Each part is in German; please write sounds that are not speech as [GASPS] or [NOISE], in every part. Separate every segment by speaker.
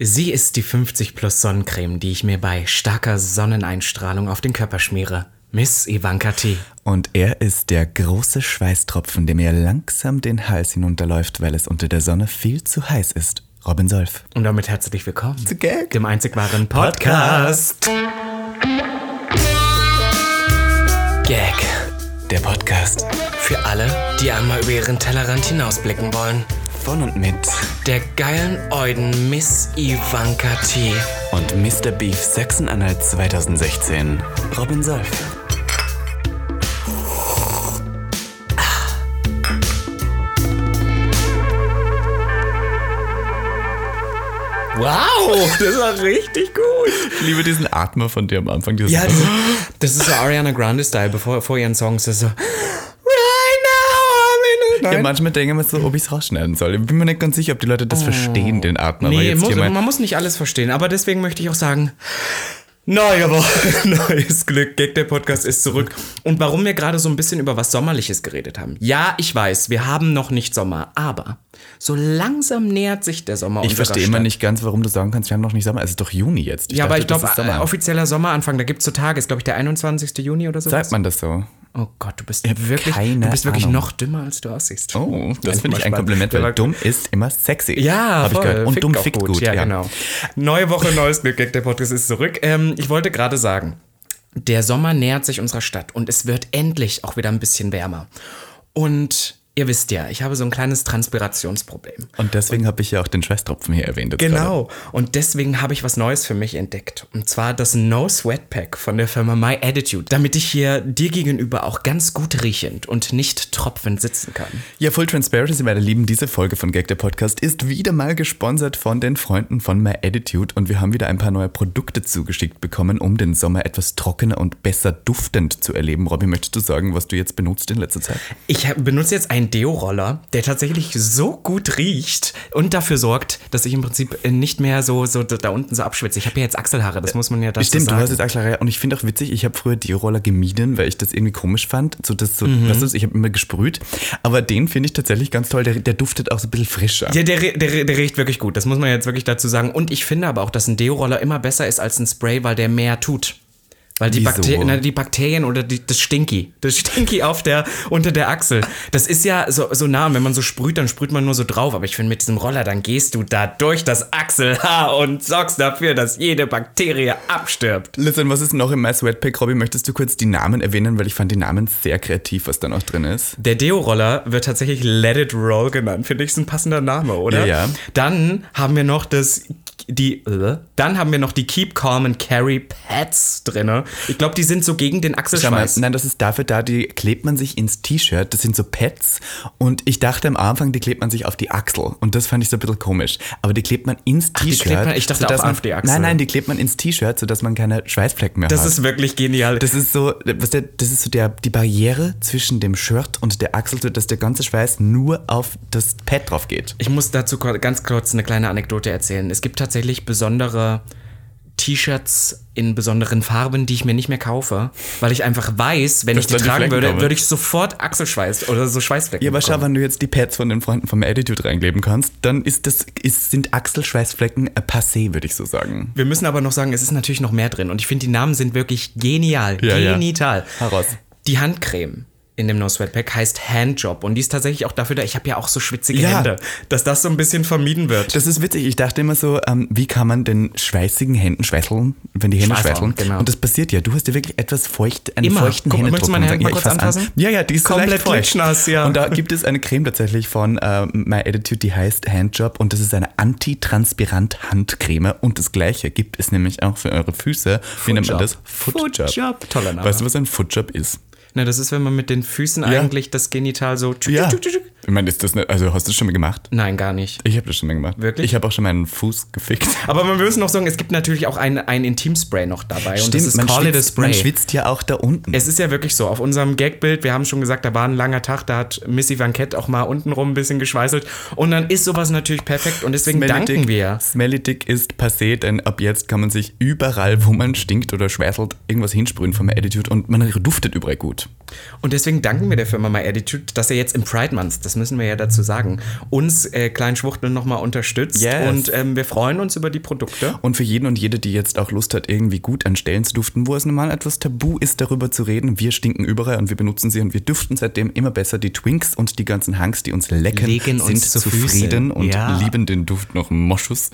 Speaker 1: Sie ist die 50 Plus Sonnencreme, die ich mir bei starker Sonneneinstrahlung auf den Körper schmiere. Miss Ivanka T.
Speaker 2: Und er ist der große Schweißtropfen, der mir langsam den Hals hinunterläuft, weil es unter der Sonne viel zu heiß ist. Robin Solf.
Speaker 1: Und damit herzlich willkommen
Speaker 2: zu Gag.
Speaker 1: dem einzig wahren Podcast. Gag.
Speaker 2: Der Podcast.
Speaker 1: Für alle, die einmal über ihren Tellerrand hinausblicken wollen.
Speaker 2: Von und mit
Speaker 1: Der geilen Euden Miss Ivanka T.
Speaker 2: und Mr. Beef Sachsen-Anhalt 2016. Robin Solf.
Speaker 1: Wow, das war richtig gut.
Speaker 2: Ich liebe diesen Atmer von dir am Anfang. Dieses
Speaker 1: Ja, das, [GASPS] das ist so Ariana Grande-Style, bevor vor ihren Songs. Das ist so. Right now, I'm in
Speaker 2: ja, manchmal denke ich mir so, ob ich es rausschneiden soll. Ich bin mir nicht ganz sicher, ob die Leute das verstehen, den aber
Speaker 1: Oh. Nee,
Speaker 2: jetzt
Speaker 1: muss, man muss nicht alles verstehen, aber deswegen möchte ich auch sagen, neue Woche, [LAUGHS] neues Glück, Gag der Podcast ist zurück. Und warum wir gerade so ein bisschen über was Sommerliches geredet haben. Ja, ich weiß, wir haben noch nicht Sommer, aber so langsam nähert sich der Sommer
Speaker 2: ich verstehe immer nicht ganz, warum du sagen kannst, wir haben noch nicht Sommer. Es ist doch Juni jetzt.
Speaker 1: Ja, aber
Speaker 2: dachte,
Speaker 1: ich glaube,
Speaker 2: Sommer.
Speaker 1: offizieller Sommeranfang, da gibt es so Tage, ist glaube ich der 21. Juni oder so.
Speaker 2: Sagt man das so?
Speaker 1: Oh Gott, du bist wirklich,
Speaker 2: keine
Speaker 1: du bist wirklich
Speaker 2: Ahnung.
Speaker 1: noch dümmer, als du aussiehst.
Speaker 2: Oh, das finde ich ein. Kompliment, weil dumm ist immer sexy.
Speaker 1: Ja,
Speaker 2: Hab ich
Speaker 1: voll.
Speaker 2: gehört. Und
Speaker 1: Fickt
Speaker 2: dumm
Speaker 1: auch
Speaker 2: fickt gut.
Speaker 1: Ja, genau. Neue Woche, neues Glück. Gag, der Podcast ist zurück. Ähm, ich wollte gerade sagen, der Sommer nähert sich unserer Stadt und es wird endlich auch wieder ein bisschen wärmer. Und ihr wisst ja, ich habe so ein kleines Transpirationsproblem.
Speaker 2: Und deswegen habe ich ja auch den Schweißtropfen hier erwähnt. Jetzt gerade.
Speaker 1: Genau. Und deswegen habe ich was Neues für mich entdeckt. Und zwar das No Sweat Pack von der Firma My Attitude. Damit ich hier dir gegenüber auch ganz gut riechend und nicht tropfend sitzen kann.
Speaker 2: Ja, Full Transparency, meine Lieben, diese Folge von Gag der Podcast ist wieder mal gesponsert von den Freunden von My Attitude und wir haben wieder ein paar neue Produkte zugeschickt bekommen, um den Sommer etwas trockener und besser duftend zu erleben. Robby, möchtest du sagen, was du jetzt benutzt in letzter Zeit?
Speaker 1: Ich benutze jetzt einen Deo-Roller, der tatsächlich so gut riecht und dafür sorgt, dass ich im Prinzip nicht mehr so, so da unten so abschwitze. Ich habe ja jetzt Achselhaare, das muss man ja dazu
Speaker 2: Stimmt,
Speaker 1: sagen.
Speaker 2: du hast jetzt Achselhaare und ich finde auch witzig, ich habe früher Deo-Roller gemieden, weil ich das irgendwie komisch fand. So, das so, weißt du, ich habe immer gesprüht, aber den finde ich tatsächlich ganz toll, der, der duftet auch so ein bisschen frischer.
Speaker 1: Ja, der, der, der riecht wirklich gut. Das muss man jetzt wirklich dazu sagen. Und ich finde aber auch, dass ein Deo-Roller immer besser ist als ein Spray, weil der mehr tut. Weil die? Bakter na, die Bakterien oder die, das Stinky, das Stinky [LAUGHS] auf der, unter der Achsel, das ist ja so, so nah. Und wenn man so sprüht, dann sprüht man nur so drauf. Aber ich finde, mit diesem Roller, dann gehst du da durch das Achselhaar und sorgst dafür, dass jede Bakterie abstirbt.
Speaker 2: Listen, was ist noch im My Sweatpack, Robby? Möchtest du kurz die Namen erwähnen, weil ich fand die Namen sehr kreativ, was da noch drin ist.
Speaker 1: Der Deo-Roller wird tatsächlich Let It Roll genannt. Finde ich, ist ein passender Name, oder?
Speaker 2: Ja, ja.
Speaker 1: Dann haben wir noch das die äh, dann haben wir noch die Keep Calm and Carry Pads drinne. Ich glaube, die sind so gegen den
Speaker 2: Schau mal,
Speaker 1: Achselschweiß.
Speaker 2: nein, das ist dafür da, die klebt man sich ins T-Shirt. Das sind so Pads. Und ich dachte am Anfang, die klebt man sich auf die Achsel. Und das fand ich so ein bisschen komisch. Aber die klebt man ins T-Shirt.
Speaker 1: ich dachte
Speaker 2: sodass
Speaker 1: auch
Speaker 2: man,
Speaker 1: auf die Achsel.
Speaker 2: Nein, nein, die klebt man ins T-Shirt, sodass man keine Schweißflecken mehr
Speaker 1: Das
Speaker 2: hat.
Speaker 1: ist wirklich genial.
Speaker 2: Das ist so, was der, das ist so der, die Barriere zwischen dem Shirt und der Achsel, sodass der ganze Schweiß nur auf das Pad drauf geht.
Speaker 1: ich muss dazu ganz kurz eine kleine Anekdote erzählen. Es gibt tatsächlich besondere T-Shirts in besonderen Farben, die ich mir nicht mehr kaufe, weil ich einfach weiß, wenn
Speaker 2: Dass
Speaker 1: ich die
Speaker 2: die
Speaker 1: tragen
Speaker 2: Flecken
Speaker 1: würde,
Speaker 2: kommen.
Speaker 1: würde ich sofort Achselschweiß oder so Schweißflecken
Speaker 2: Ja, aber schau, wenn du jetzt die Pads von den Freunden vom Attitude reinkleben kannst, dann ist das, ist, sind Achselschweißflecken passé, würde ich so sagen.
Speaker 1: Wir müssen aber noch sagen, es ist natürlich noch mehr drin und ich finde, die Namen sind wirklich genial.
Speaker 2: Ja, ja.
Speaker 1: genital.
Speaker 2: Heraus.
Speaker 1: Die Handcreme in dem No Sweat Pack heißt Handjob und die ist tatsächlich auch dafür da, ich habe ja auch so schwitzige
Speaker 2: Ja.
Speaker 1: Hände, dass das so ein bisschen vermieden wird.
Speaker 2: Das ist witzig. Ich dachte immer so, ähm, wie kann man den schweißigen Händen schweißeln, wenn die Hände
Speaker 1: Schweißeln, genau.
Speaker 2: Und das passiert ja. Du hast ja wirklich etwas feucht, einen
Speaker 1: Immer.
Speaker 2: feuchten
Speaker 1: Guck,
Speaker 2: Händedruck.
Speaker 1: möchtest du meine Hände mal kurz anfassen?
Speaker 2: An. Ja, ja, die ist so
Speaker 1: Komplett klitschnass, ja.
Speaker 2: Und da gibt es eine Creme tatsächlich von äh, My Attitude, die heißt Handjob und das ist eine antitranspirant Handcreme und das gleiche gibt es nämlich auch für eure Füße. Wie nennt man das?
Speaker 1: Footjob. Toller Name.
Speaker 2: Weißt du, was ein Footjob ist?
Speaker 1: Na, das ist, wenn man mit den Füßen eigentlich das Genital so.
Speaker 2: Ja. Ich meine, ist das nicht, also hast du das schon mal gemacht?
Speaker 1: Nein, gar nicht.
Speaker 2: Ich habe das schon mal gemacht.
Speaker 1: Wirklich?
Speaker 2: Ich habe auch schon meinen Fuß gefickt.
Speaker 1: Aber man muss noch sagen, es gibt natürlich auch ein, ein Intimspray noch dabei und das ist
Speaker 2: man,
Speaker 1: Call It a
Speaker 2: schwitzt, man
Speaker 1: Spray.
Speaker 2: schwitzt ja auch da unten.
Speaker 1: Es ist ja wirklich so, auf unserem Gagbild, wir haben schon gesagt, da war ein langer Tag, da hat Missy Van Kett auch mal untenrum ein bisschen geschweißelt. Und dann ist sowas natürlich perfekt und deswegen danken
Speaker 2: Dick,
Speaker 1: wir.
Speaker 2: Smelly Dick ist passé, denn ab jetzt kann man sich überall, wo man stinkt oder schweißelt, irgendwas hinsprühen vom Attitude und man duftet überall gut.
Speaker 1: Und deswegen danken wir der Firma My Attitude, dass er jetzt im Pride Month, das müssen wir ja dazu sagen, uns äh, kleinen Schwuchteln nochmal unterstützt.
Speaker 2: Yes.
Speaker 1: Und ähm, wir freuen uns über die Produkte.
Speaker 2: Und für jeden und jede, die jetzt auch Lust hat, irgendwie gut an Stellen zu duften, wo es normal etwas tabu ist, darüber zu reden. Wir stinken überall und wir benutzen sie und wir duften seitdem immer besser. Die Twinks und die ganzen Hanks, die uns lecken,
Speaker 1: Legen
Speaker 2: sind
Speaker 1: uns zu
Speaker 2: zufrieden und
Speaker 1: Ja.
Speaker 2: lieben den Duft noch Moschus.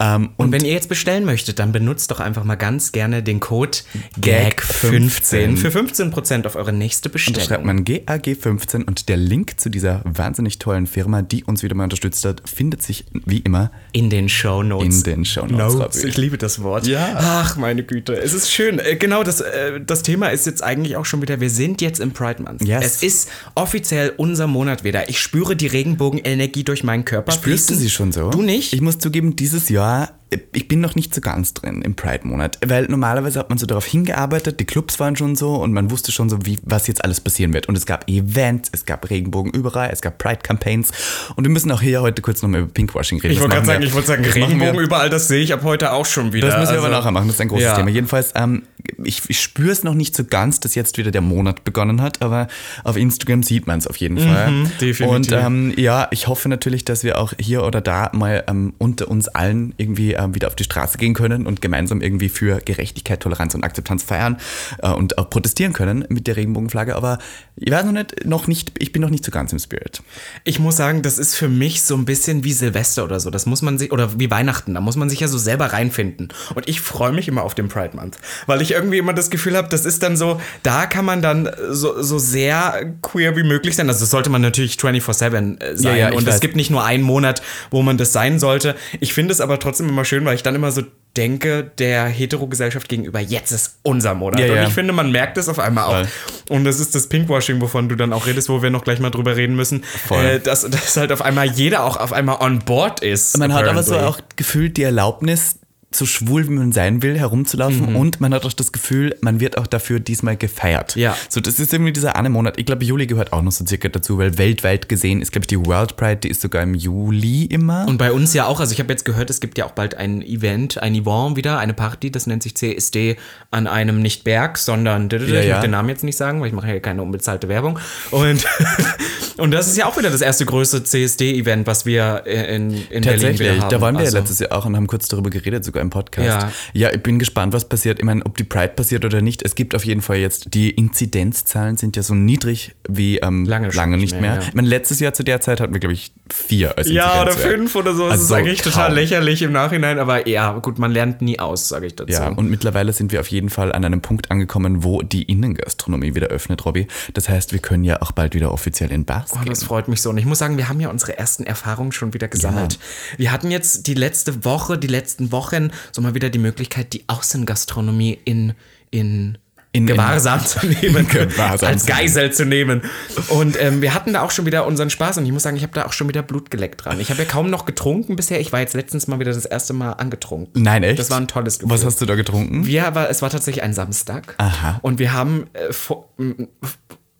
Speaker 2: Ähm,
Speaker 1: Und wenn ihr jetzt bestellen möchtet, dann benutzt doch einfach mal ganz gerne den Code GAG15 für 15% auf eure nächste
Speaker 2: Da schreibt
Speaker 1: Bestellung.
Speaker 2: man GAG15 und der Link zu dieser wahnsinnig tollen Firma, die uns wieder mal unterstützt hat, findet sich wie immer
Speaker 1: In den Show Notes.
Speaker 2: in den Shownotes.
Speaker 1: Notes. Ich liebe das Wort.
Speaker 2: Ja.
Speaker 1: Ach, meine Güte. Es ist schön. Äh, Genau, das, äh, das Thema ist jetzt eigentlich auch schon wieder, wir sind jetzt im Pride Month.
Speaker 2: Yes.
Speaker 1: Es ist offiziell unser Monat wieder. Ich spüre die Regenbogenenergie durch meinen Körper.
Speaker 2: Spürst du sie schon so?
Speaker 1: Du nicht?
Speaker 2: Ich muss zugeben, dieses Jahr, ich bin noch nicht so ganz drin im Pride-Monat, weil normalerweise hat man so darauf hingearbeitet, die Clubs waren schon so und man wusste schon so, wie, was jetzt alles passieren wird. Und es gab Events, es gab Regenbogen überall, es gab Pride-Campaigns und wir müssen auch hier heute kurz nochmal über Pinkwashing reden.
Speaker 1: ich wollte gerade sagen, ich wollte sagen, Regenbogen überall, das sehe ich ab heute auch schon wieder.
Speaker 2: Das müssen wir
Speaker 1: Also-
Speaker 2: aber nachher machen, das ist ein großes
Speaker 1: Ja.
Speaker 2: Thema. Jedenfalls, ähm, ich, ich spüre es noch nicht so ganz, dass jetzt wieder der Monat begonnen hat, aber auf Instagram sieht man es auf jeden Fall.
Speaker 1: Mhm, definitiv.
Speaker 2: Und ähm, ja, ich hoffe natürlich, dass wir auch hier oder da mal ähm, unter uns allen irgendwie ähm, wieder auf die Straße gehen können und gemeinsam irgendwie für Gerechtigkeit, Toleranz und Akzeptanz feiern äh, und auch protestieren können mit der Regenbogenflagge. Aber ich weiß noch nicht, noch nicht, ich bin noch nicht so ganz im Spirit.
Speaker 1: Ich muss sagen, das ist für mich so ein bisschen wie Silvester oder so. Das muss man sich, oder wie Weihnachten, da muss man sich ja so selber reinfinden. Und ich freue mich immer auf den Pride Month, weil ich irgendwie immer das Gefühl habe, das ist dann so, da kann man dann so, so sehr queer wie möglich sein. Also das sollte man natürlich 24-7 äh, sein.
Speaker 2: Ja, ja,
Speaker 1: Und es gibt nicht nur einen Monat, wo man das sein sollte. Ich finde es aber trotzdem immer schön, weil ich dann immer so denke, der Hetero-Gesellschaft gegenüber, jetzt ist unser Monat.
Speaker 2: Ja,
Speaker 1: und
Speaker 2: ja.
Speaker 1: ich finde, man merkt es auf einmal auch.
Speaker 2: Voll.
Speaker 1: Und das ist das Pinkwashing, wovon du dann auch redest, wo wir noch gleich mal drüber reden müssen. Äh, dass, dass halt auf einmal jeder auch auf einmal on board ist.
Speaker 2: Man hat aber so
Speaker 1: apparently.
Speaker 2: auch gefühlt die Erlaubnis, so schwul wie man sein will, herumzulaufen und man hat auch das Gefühl, man wird auch dafür diesmal gefeiert.
Speaker 1: Ja.
Speaker 2: So, das ist irgendwie dieser eine Monat. Ich glaube, Juli gehört auch noch so circa dazu, weil weltweit gesehen ist, glaube ich, die World Pride, die ist sogar im Juli immer.
Speaker 1: Und bei uns ja auch, also ich habe jetzt gehört, es gibt ja auch bald ein Event, ein Event wieder, eine Party, das nennt sich CSD an einem nicht Berg, sondern ich
Speaker 2: Ja, ja.
Speaker 1: möchte den Namen jetzt nicht sagen, weil ich mache ja keine unbezahlte Werbung. Und, [LAUGHS] und das ist ja auch wieder das erste größte CSD-Event, was wir äh, in, in Berlin
Speaker 2: Tatsächlich,
Speaker 1: wieder haben.
Speaker 2: da waren wir
Speaker 1: Also-
Speaker 2: ja letztes Jahr auch und haben kurz darüber geredet, sogar im Podcast.
Speaker 1: Ja.
Speaker 2: ja, ich bin gespannt, was passiert. Ich meine, ob die Pride passiert oder nicht. Es gibt auf jeden Fall jetzt, die Inzidenzzahlen sind ja so niedrig wie ähm,
Speaker 1: Lange
Speaker 2: lange, nicht mehr.
Speaker 1: mehr, ja.
Speaker 2: Ich meine, letztes Jahr zu der Zeit hatten wir, glaube ich, vier als
Speaker 1: Ja, oder fünf oder so. Das
Speaker 2: Also
Speaker 1: ist eigentlich total
Speaker 2: kaum.
Speaker 1: lächerlich im Nachhinein, aber ja, gut, man lernt nie aus, sage ich dazu.
Speaker 2: Ja, und mittlerweile sind wir auf jeden Fall an einem Punkt angekommen, wo die Innengastronomie wieder öffnet, Robby. Das heißt, wir können ja auch bald wieder offiziell in Bars
Speaker 1: Oh,
Speaker 2: gehen.
Speaker 1: das freut mich so. Und ich muss sagen, wir haben ja unsere ersten Erfahrungen schon wieder gesammelt. Wir hatten jetzt die letzte Woche, die letzten Wochen so mal wieder die Möglichkeit, die Außengastronomie in, in,
Speaker 2: In-
Speaker 1: Gewahrsam zu nehmen, [LAUGHS]
Speaker 2: Gewahrsam
Speaker 1: als. Geisel zu nehmen. Und ähm, wir hatten da auch schon wieder unseren Spaß und ich muss sagen, ich habe da auch schon wieder Blut geleckt dran. Ich habe ja kaum noch getrunken bisher. Ich war jetzt letztens mal wieder das erste Mal angetrunken.
Speaker 2: Nein, echt?
Speaker 1: Das war ein tolles Gefühl.
Speaker 2: Was hast du da getrunken?
Speaker 1: Wir war, es war tatsächlich ein Samstag.
Speaker 2: Aha.
Speaker 1: Und wir haben äh, vor,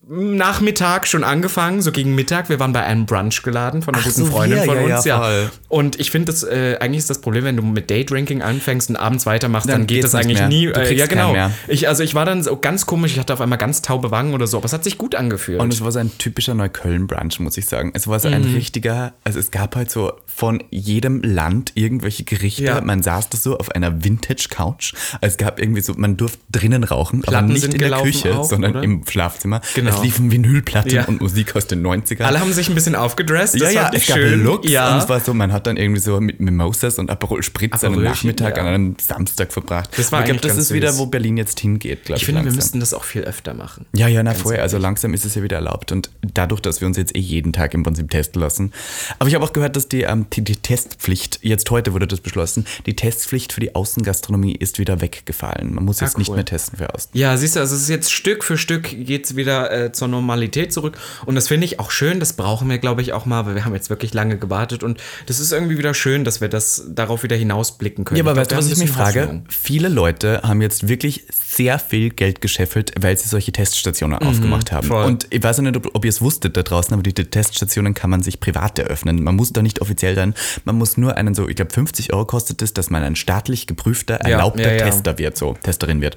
Speaker 1: Nachmittag schon angefangen, so gegen Mittag. Wir waren bei einem Brunch geladen von einer
Speaker 2: Ach
Speaker 1: guten
Speaker 2: so,
Speaker 1: Freundin
Speaker 2: wir,
Speaker 1: von
Speaker 2: ja,
Speaker 1: uns.
Speaker 2: ja,
Speaker 1: Ja. Und ich finde, das äh, eigentlich ist das Problem, wenn du mit Daydrinking anfängst und abends weitermachst, dann,
Speaker 2: Dann
Speaker 1: geht das
Speaker 2: nicht
Speaker 1: eigentlich
Speaker 2: mehr.
Speaker 1: nie. Äh, ja, genau. Ich, also ich war dann so ganz komisch, ich hatte auf einmal ganz taube Wangen oder so, aber es hat sich gut angefühlt.
Speaker 2: Und es war so ein typischer Neukölln-Brunch, muss ich sagen. Es war so ein
Speaker 1: Mhm.
Speaker 2: richtiger, also es gab halt so von jedem Land irgendwelche Gerichte.
Speaker 1: Ja.
Speaker 2: Man saß da so auf einer Vintage-Couch. Es gab irgendwie so, man durfte drinnen rauchen, aber
Speaker 1: Platten
Speaker 2: nicht
Speaker 1: sind
Speaker 2: in der Küche,
Speaker 1: auch,
Speaker 2: sondern
Speaker 1: oder?
Speaker 2: im Schlafzimmer.
Speaker 1: Genau.
Speaker 2: Es liefen Vinylplatten
Speaker 1: Ja.
Speaker 2: und Musik aus den 90ern.
Speaker 1: Alle haben sich ein bisschen aufgedresst.
Speaker 2: ja,
Speaker 1: das
Speaker 2: ja,
Speaker 1: ich
Speaker 2: es gab
Speaker 1: schön.
Speaker 2: Looks
Speaker 1: ja.
Speaker 2: und es war so, man hat dann irgendwie so mit Mimosas und Aperol Spritz einen Nachmittag
Speaker 1: ja.
Speaker 2: an einem Samstag verbracht.
Speaker 1: Das war
Speaker 2: ich glaube, das
Speaker 1: ganz
Speaker 2: ist wieder,
Speaker 1: süß.
Speaker 2: wo Berlin jetzt hingeht, glaube ich.
Speaker 1: ich finde, wir
Speaker 2: langsam.
Speaker 1: müssten das auch viel öfter machen.
Speaker 2: Ja, ja, na vorher. Also langsam ist es ja wieder erlaubt. Und dadurch, dass wir uns jetzt eh jeden Tag im Prinzip testen lassen. Aber ich habe auch gehört, dass die, ähm, die, die Testpflicht, jetzt heute wurde das beschlossen, die Testpflicht für die Außengastronomie ist wieder weggefallen. Man muss
Speaker 1: Ah,
Speaker 2: jetzt nicht
Speaker 1: cool.
Speaker 2: mehr testen für Außen.
Speaker 1: Ja, siehst du, also es ist jetzt Stück für Stück geht es wieder äh, zur Normalität zurück. Und das finde ich auch schön, das brauchen wir, glaube ich, auch mal, weil wir haben jetzt wirklich lange gewartet und das ist irgendwie wieder schön, dass wir das darauf wieder hinausblicken können.
Speaker 2: Ja, aber weißt du, was ich mich frage?
Speaker 1: Hoffnung.
Speaker 2: Viele Leute haben jetzt wirklich sehr viel Geld gescheffelt, weil sie solche Teststationen aufgemacht haben.
Speaker 1: Mhm, voll.
Speaker 2: Und ich weiß ja nicht, ob, ob ihr es wusstet da draußen, aber die Teststationen kann man sich privat eröffnen. Man muss da nicht offiziell sein. Man muss nur einen so, ich glaube 50 Euro kostet es, dass man ein staatlich geprüfter, erlaubter
Speaker 1: ja, ja.
Speaker 2: Tester wird, so Testerin wird.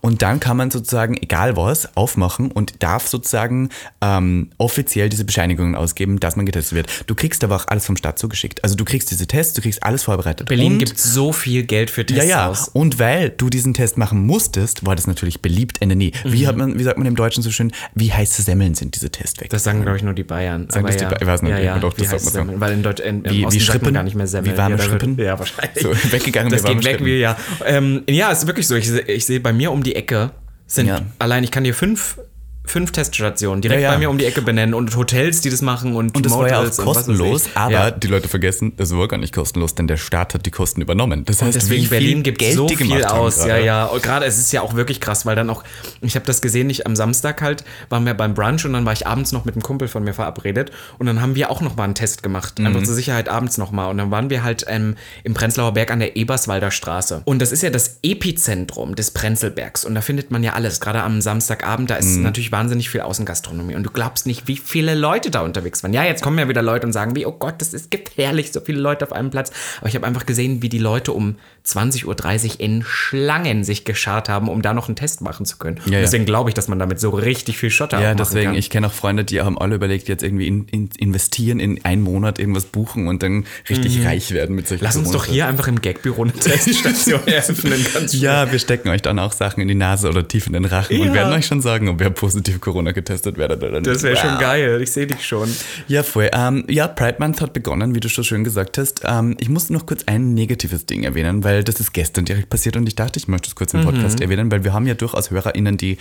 Speaker 2: Und dann kann man sozusagen, egal was, aufmachen und darf darf sozusagen ähm, offiziell diese Bescheinigungen ausgeben, dass man getestet wird. Du kriegst aber auch alles vom Staat zugeschickt. Also du kriegst diese Tests, du kriegst alles vorbereitet.
Speaker 1: Berlin gibt so viel Geld für Tests
Speaker 2: ja, ja.
Speaker 1: aus.
Speaker 2: Und weil du diesen Test machen musstest, war das natürlich beliebt Ende nie. Wie,
Speaker 1: Mhm.
Speaker 2: hat man, wie sagt man im Deutschen so schön, wie heiße Semmeln sind diese Tests weg?
Speaker 1: Das sagen, glaube ich, nur die Bayern.
Speaker 2: Sagen das die
Speaker 1: ja.
Speaker 2: Ba- ich weiß nicht,
Speaker 1: ja, ja. wie
Speaker 2: das sagt man so.
Speaker 1: Semmel? Weil in, Deutsch, in, im
Speaker 2: Wie- wie
Speaker 1: sagt man
Speaker 2: Schrippen?
Speaker 1: gar nicht mehr Semmel.
Speaker 2: Wie warme
Speaker 1: ja, wird-
Speaker 2: Schrippen?
Speaker 1: Ja, wahrscheinlich.
Speaker 2: So, [LAUGHS] weggegangen
Speaker 1: Das
Speaker 2: wie
Speaker 1: geht weg wie, ja. Ähm, ja, ist wirklich so. Ich, ich sehe bei mir um die Ecke sind
Speaker 2: Ja.
Speaker 1: allein, ich kann dir fünf, fünf Teststationen direkt
Speaker 2: Ja, ja.
Speaker 1: bei mir um die Ecke benennen und Hotels, die das machen und,
Speaker 2: Und das war ja auch
Speaker 1: Motels und
Speaker 2: kostenlos, aber
Speaker 1: Ja.
Speaker 2: die Leute vergessen, das war gar nicht kostenlos, denn der Staat hat die Kosten übernommen. Das heißt,
Speaker 1: Deswegen
Speaker 2: wie viel
Speaker 1: Berlin gibt
Speaker 2: Geld
Speaker 1: so viel aus. Ja,
Speaker 2: gerade.
Speaker 1: ja. Und gerade es ist ja auch wirklich krass, weil dann auch, ich habe das gesehen, ich am Samstag halt, waren wir beim Brunch und dann war ich abends noch mit einem Kumpel von mir verabredet und dann haben wir auch noch mal einen Test gemacht.
Speaker 2: Mhm.
Speaker 1: Einfach zur Sicherheit abends noch mal. Und dann waren wir halt ähm, im Prenzlauer Berg an der Eberswalder Straße. Und das ist ja das Epizentrum des Prenzlbergs. Und da findet man ja alles. Gerade am Samstagabend, da ist
Speaker 2: Mhm.
Speaker 1: natürlich wahnsinnig viel Außengastronomie. Und du glaubst nicht, wie viele Leute da unterwegs waren. Ja, jetzt kommen ja wieder Leute und sagen, wie, oh Gott, das ist gefährlich, so viele Leute auf einem Platz. Aber ich habe einfach gesehen, wie die Leute um 20.30 Uhr in Schlangen sich geschart haben, um da noch einen Test machen zu können. Und
Speaker 2: ja.
Speaker 1: deswegen glaube ich, dass man damit so richtig viel Schotter
Speaker 2: Ja, deswegen,
Speaker 1: kann.
Speaker 2: ich kenne auch Freunde, die haben alle überlegt, jetzt irgendwie in, in, investieren, in einen Monat irgendwas buchen und dann richtig reich werden mit solchen
Speaker 1: Mhm. Lass uns doch hier einfach im Gagbüro eine Teststation [LAUGHS] eröffnen.
Speaker 2: Ja, wir stecken euch dann auch Sachen in die Nase oder tief in den Rachen und
Speaker 1: Ja.
Speaker 2: werden euch schon sagen, ob ihr positiv Corona getestet oder nicht.
Speaker 1: Das wäre schon
Speaker 2: Wow.
Speaker 1: geil. Ich sehe dich schon.
Speaker 2: Ja, voll. Ähm, ja, Pride Month hat begonnen, wie du schon schön gesagt hast. Ähm, ich musste noch kurz ein negatives Ding erwähnen, weil das ist gestern direkt passiert und ich dachte, ich möchte es kurz im Podcast erwähnen, weil wir haben ja durchaus HörerInnen, die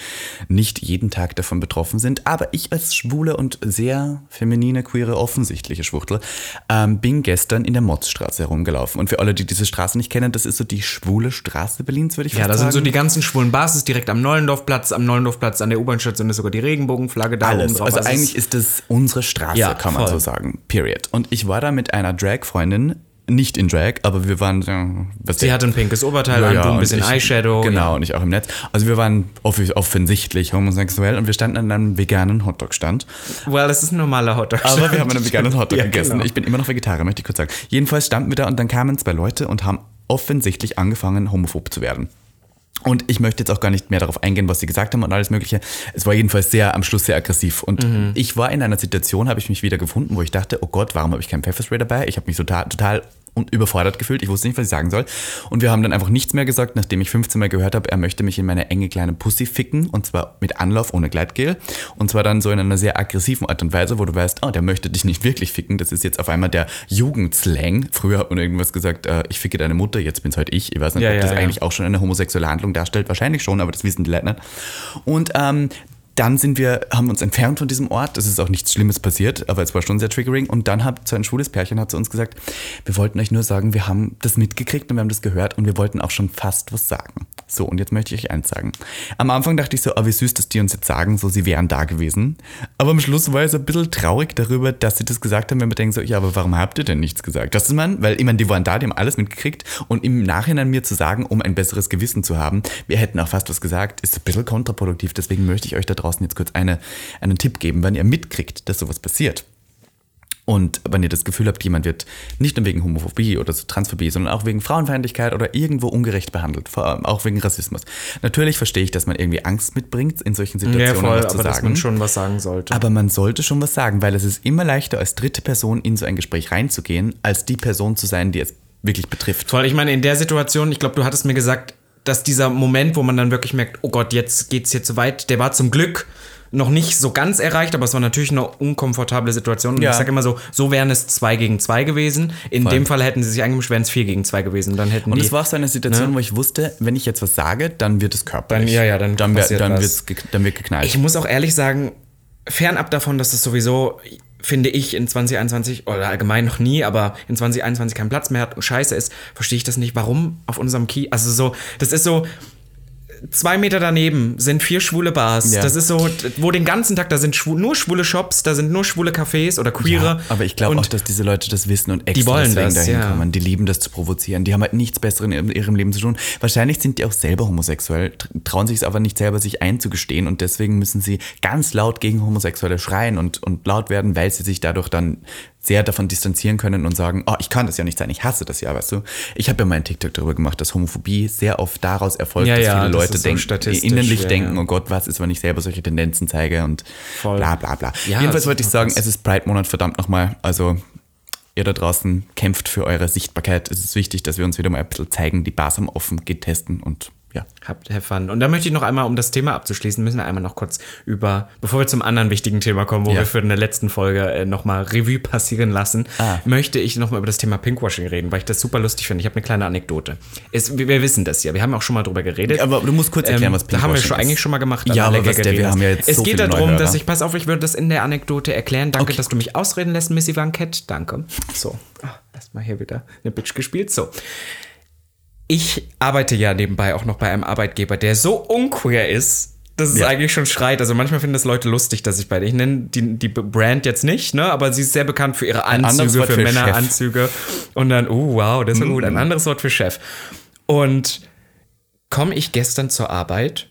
Speaker 2: nicht jeden Tag davon betroffen sind. Aber ich als schwule und sehr feminine, queere, offensichtliche Schwuchtel ähm, bin gestern in der Motzstraße herumgelaufen. Und für alle, die diese Straße nicht kennen, das ist so die schwule Straße Berlins, würde ich
Speaker 1: Ja,
Speaker 2: fast
Speaker 1: da
Speaker 2: sagen.
Speaker 1: sind so die ganzen schwulen Bars, ist direkt am Neulendorfplatz. Am Neulendorfplatz an der U-Bahn-Station ist sogar die Regenbogenflagge da oben
Speaker 2: Alles.
Speaker 1: drauf.
Speaker 2: Also
Speaker 1: es
Speaker 2: eigentlich ist das unsere Straße,
Speaker 1: Ja,
Speaker 2: kann man
Speaker 1: voll.
Speaker 2: so sagen. Period. Und ich war da mit einer Drag-Freundin, nicht in Drag, aber wir waren. Ja, was
Speaker 1: Sie hatte ein pinkes Oberteil an, du ein bisschen
Speaker 2: ich,
Speaker 1: Eyeshadow.
Speaker 2: Genau,
Speaker 1: ja.
Speaker 2: und ich auch im Netz. Also wir waren off offensichtlich homosexuell und wir standen an einem veganen Hotdog-Stand.
Speaker 1: Well, das ist ein normaler Hotdog.
Speaker 2: Aber wir haben einen veganen [LAUGHS] Hotdog
Speaker 1: Ja,
Speaker 2: gegessen.
Speaker 1: genau.
Speaker 2: Ich bin immer noch Vegetarier, möchte ich kurz sagen. Jedenfalls standen wir da und dann kamen zwei Leute und haben offensichtlich angefangen, homophob zu werden. Und ich möchte jetzt auch gar nicht mehr darauf eingehen, was sie gesagt haben und alles Mögliche. Es war jedenfalls sehr am Schluss sehr aggressiv. Und
Speaker 1: Mhm.
Speaker 2: ich war in einer Situation, habe ich mich wieder gefunden, wo ich dachte, oh Gott, warum habe ich keinen Pfefferspray dabei? Ich habe mich total, total un- überfordert gefühlt. Ich wusste nicht, was ich sagen soll. Und wir haben dann einfach nichts mehr gesagt, nachdem ich 15 Mal gehört habe, er möchte mich in meine enge kleine Pussy ficken. Und zwar mit Anlauf ohne Gleitgel. Und zwar dann so in einer sehr aggressiven Art und Weise, wo du weißt, oh, der möchte dich nicht wirklich ficken. Das ist jetzt auf einmal der Jugendslang. Früher hat man irgendwas gesagt, äh, ich ficke deine Mutter, jetzt bin's halt ich. Ich weiß nicht,
Speaker 1: Ja,
Speaker 2: ob
Speaker 1: ja,
Speaker 2: das
Speaker 1: ja.
Speaker 2: eigentlich auch schon eine homosexuelle Handlung darstellt. Wahrscheinlich schon, aber das wissen die Leute nicht. Und ähm, dann sind wir, haben wir uns entfernt von diesem Ort. Es ist auch nichts Schlimmes passiert, aber es war schon sehr triggering. Und dann hat so ein schwules Pärchen hat zu uns gesagt, wir wollten euch nur sagen, wir haben das mitgekriegt und wir haben das gehört und wir wollten auch schon fast was sagen. So, und jetzt möchte ich euch eins sagen. Am Anfang dachte ich so, ah, wie süß, dass die uns jetzt sagen, so, sie wären da gewesen. Aber am Schluss war ich so ein bisschen traurig darüber, dass sie das gesagt haben, wenn man denkt so, ja, aber warum habt ihr denn nichts gesagt? Das ist man, weil, ich meine, die waren da, die haben alles mitgekriegt und im Nachhinein mir zu sagen, um ein besseres Gewissen zu haben, wir hätten auch fast was gesagt, ist ein bisschen kontraproduktiv. Deswegen möchte ich euch da draußen jetzt kurz eine, einen Tipp geben, wenn ihr mitkriegt, dass sowas passiert. Und wenn ihr das Gefühl habt, jemand wird nicht nur wegen Homophobie oder so Transphobie, sondern auch wegen Frauenfeindlichkeit oder irgendwo ungerecht behandelt, vor allem auch wegen Rassismus. Natürlich verstehe ich, dass man irgendwie Angst mitbringt, in solchen Situationen
Speaker 1: Ja, voll,
Speaker 2: was zu
Speaker 1: aber dass
Speaker 2: sagen.
Speaker 1: man schon was sagen sollte.
Speaker 2: Aber man sollte schon was sagen, weil es ist immer leichter, als dritte Person in so ein Gespräch reinzugehen, als die Person zu sein, die es wirklich betrifft.
Speaker 1: Vor allem, ich meine, in der Situation, ich glaube, du hattest mir gesagt, dass dieser Moment, wo man dann wirklich merkt, oh Gott, jetzt geht's hier zu weit, der war zum Glück noch nicht so ganz erreicht, aber es war natürlich eine unkomfortable Situation. Und
Speaker 2: Ja.
Speaker 1: ich sage immer so, so wären es zwei gegen zwei gewesen. In
Speaker 2: Voll.
Speaker 1: dem Fall hätten sie sich angemischt, wären es vier gegen zwei gewesen. Und dann hätten
Speaker 2: Und es war auch so eine Situation, wo ich wusste, wenn ich jetzt was sage, dann wird es körperlich.
Speaker 1: Dann- ja, ja, dann
Speaker 2: dann, dann, dann wird geknallt.
Speaker 1: Ich muss auch ehrlich sagen, fernab davon, dass es sowieso, finde ich, in 2021 oder allgemein noch nie, aber in 2021 keinen Platz mehr hat und scheiße ist, verstehe ich das nicht. Warum auf unserem Key? Also so, das ist so. Zwei Meter daneben sind vier schwule Bars.
Speaker 2: Ja.
Speaker 1: Das ist so, wo den ganzen Tag, da sind schwu nur schwule Shops, da sind nur schwule Cafés oder queere.
Speaker 2: Ja, aber ich glaube auch, dass diese Leute das wissen und extra
Speaker 1: wollen
Speaker 2: deswegen
Speaker 1: das,
Speaker 2: dahin
Speaker 1: ja.
Speaker 2: kommen. Die lieben das zu provozieren. Die haben halt nichts Besseres in ihrem Leben zu tun. Wahrscheinlich sind die auch selber homosexuell, tr- trauen sich es aber nicht selber, sich einzugestehen und deswegen müssen sie ganz laut gegen Homosexuelle schreien und, und laut werden, weil sie sich dadurch dann sehr davon distanzieren können und sagen, oh, ich kann das ja nicht sein, ich hasse das ja, weißt du. Ich habe ja mal einen TikTok darüber gemacht, dass Homophobie sehr oft daraus erfolgt,
Speaker 1: Ja,
Speaker 2: dass
Speaker 1: ja,
Speaker 2: viele
Speaker 1: das
Speaker 2: Leute
Speaker 1: so
Speaker 2: denken,
Speaker 1: statistisch,
Speaker 2: innerlich
Speaker 1: ja,
Speaker 2: denken, oh Gott, was ist, wenn ich selber solche Tendenzen zeige und
Speaker 1: Voll.
Speaker 2: bla bla bla.
Speaker 1: Ja,
Speaker 2: Jedenfalls wollte ich sagen,
Speaker 1: krass.
Speaker 2: es ist Pride-Monat, verdammt nochmal. Also ihr da draußen kämpft für eure Sichtbarkeit. Es ist wichtig, dass wir uns wieder mal ein bisschen zeigen, die Bars haben offen, geht testen und ja.
Speaker 1: Habt have fun. Und da möchte ich noch einmal, um das Thema abzuschließen, müssen wir einmal noch kurz über, bevor wir zum anderen wichtigen Thema kommen, wo
Speaker 2: Ja.
Speaker 1: wir für eine letzten Folge äh, nochmal Revue passieren lassen,
Speaker 2: Ah.
Speaker 1: möchte ich nochmal über das Thema Pinkwashing reden, weil ich das super lustig finde. Ich habe eine kleine Anekdote. Es, wir, wir wissen das ja, wir haben auch schon mal drüber geredet.
Speaker 2: Aber du musst kurz erklären,
Speaker 1: Ähm,
Speaker 2: was
Speaker 1: Da haben wir
Speaker 2: Pinkwashing
Speaker 1: schon,
Speaker 2: ist.
Speaker 1: eigentlich schon mal gemacht.
Speaker 2: Ja, aber was der- wir haben ja jetzt
Speaker 1: Es
Speaker 2: so
Speaker 1: geht darum, dass ich, pass auf, ich würde das in der Anekdote erklären. Danke,
Speaker 2: Okay.
Speaker 1: dass du mich ausreden lässt, Missy Van Cat. Danke. So, ah, erstmal hier wieder eine Bitch gespielt. So. Ich arbeite ja nebenbei auch noch bei einem Arbeitgeber, der so unqueer ist, dass es
Speaker 2: Ja.
Speaker 1: eigentlich schon schreit. Also manchmal finden das Leute lustig, dass ich bei ich nenne die, die Brand jetzt nicht, ne? Aber sie ist sehr bekannt für ihre Anzüge, für,
Speaker 2: für
Speaker 1: Männeranzüge. Und dann, oh wow, das ist ja gut. Ein anderes Wort für Chef. Und komme ich gestern zur Arbeit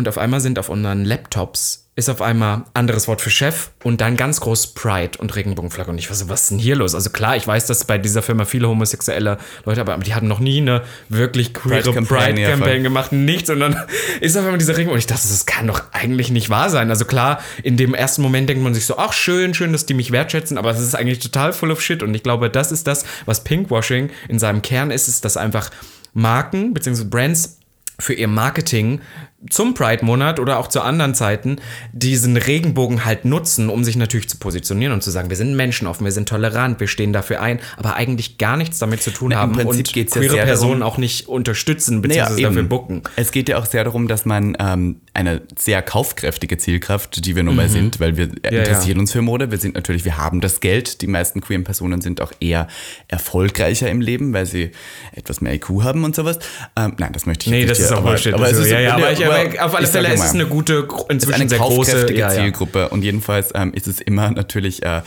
Speaker 1: und auf einmal sind auf unseren Laptops ist auf einmal anderes Wort für Chef und dann ganz groß Pride und Regenbogenflagge. Und ich war so, was ist denn hier los? Also klar, ich weiß, dass bei dieser Firma viele homosexuelle Leute, aber die hatten noch nie eine wirklich queere
Speaker 2: Pride-Campaign,
Speaker 1: gemacht, nichts. Und dann ist auf einmal dieser Regenbogen. Und ich dachte, das kann doch eigentlich nicht wahr sein. Also klar, in dem ersten Moment denkt man sich so, ach schön, schön, dass die mich wertschätzen, aber es ist eigentlich total full of shit. Und ich glaube, das ist das, was Pinkwashing in seinem Kern ist, ist, dass einfach Marken bzw. Brands für ihr Marketing zum Pride-Monat oder auch zu anderen Zeiten diesen Regenbogen halt nutzen, um sich natürlich zu positionieren und zu sagen, wir sind menschenoffen, wir sind tolerant, wir stehen dafür ein, aber eigentlich gar nichts damit zu tun
Speaker 2: Na, im
Speaker 1: haben
Speaker 2: Prinzip
Speaker 1: und
Speaker 2: geht's ja
Speaker 1: queere
Speaker 2: sehr
Speaker 1: Personen
Speaker 2: darum-
Speaker 1: auch nicht unterstützen
Speaker 2: Naja,
Speaker 1: bzw. dafür bucken.
Speaker 2: Es geht ja auch sehr darum, dass man ähm, eine sehr kaufkräftige Zielkraft, die wir nun mal sind, weil wir
Speaker 1: Ja,
Speaker 2: interessieren
Speaker 1: ja.
Speaker 2: uns für Mode. Wir sind natürlich, wir haben das Geld. Die meisten queeren Personen sind auch eher erfolgreicher im Leben, weil sie etwas mehr IQ haben und sowas. Ähm, nein, das möchte ich
Speaker 1: Nee,
Speaker 2: jetzt
Speaker 1: das
Speaker 2: nicht
Speaker 1: ist auch
Speaker 2: aber,
Speaker 1: Bullshit.
Speaker 2: aber es ist,
Speaker 1: ja, ja, aber, ich, aber auf alle Fälle ist es eine gute,
Speaker 2: es ist
Speaker 1: inzwischen
Speaker 2: eine
Speaker 1: sehr große ja, ja.
Speaker 2: Zielgruppe und jedenfalls ähm, ist es immer natürlich äh,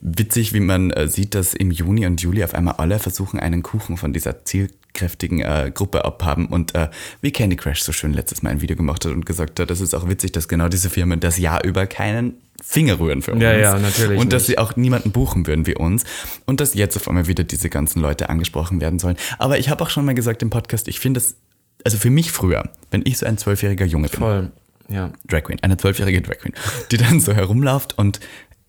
Speaker 2: witzig, wie man äh, sieht, dass im Juni und Juli auf einmal alle versuchen, einen Kuchen von dieser zielkräftigen äh, Gruppe abhaben und äh, wie Candy Crush so schön letztes Mal ein Video gemacht hat und gesagt hat, das ist auch witzig, dass genau diese Firmen das Jahr über keinen Finger rühren für uns.
Speaker 1: Ja, ja, natürlich
Speaker 2: Und dass
Speaker 1: nicht.
Speaker 2: sie auch niemanden buchen würden wie uns und dass jetzt auf einmal wieder diese ganzen Leute angesprochen werden sollen. Aber ich habe auch schon mal gesagt im Podcast, ich finde das, also für mich früher, wenn ich so ein zwölfjähriger Junge bin,
Speaker 1: Voll. Ja.
Speaker 2: Drag Queen, eine zwölfjährige Drag Queen, die dann so herumläuft und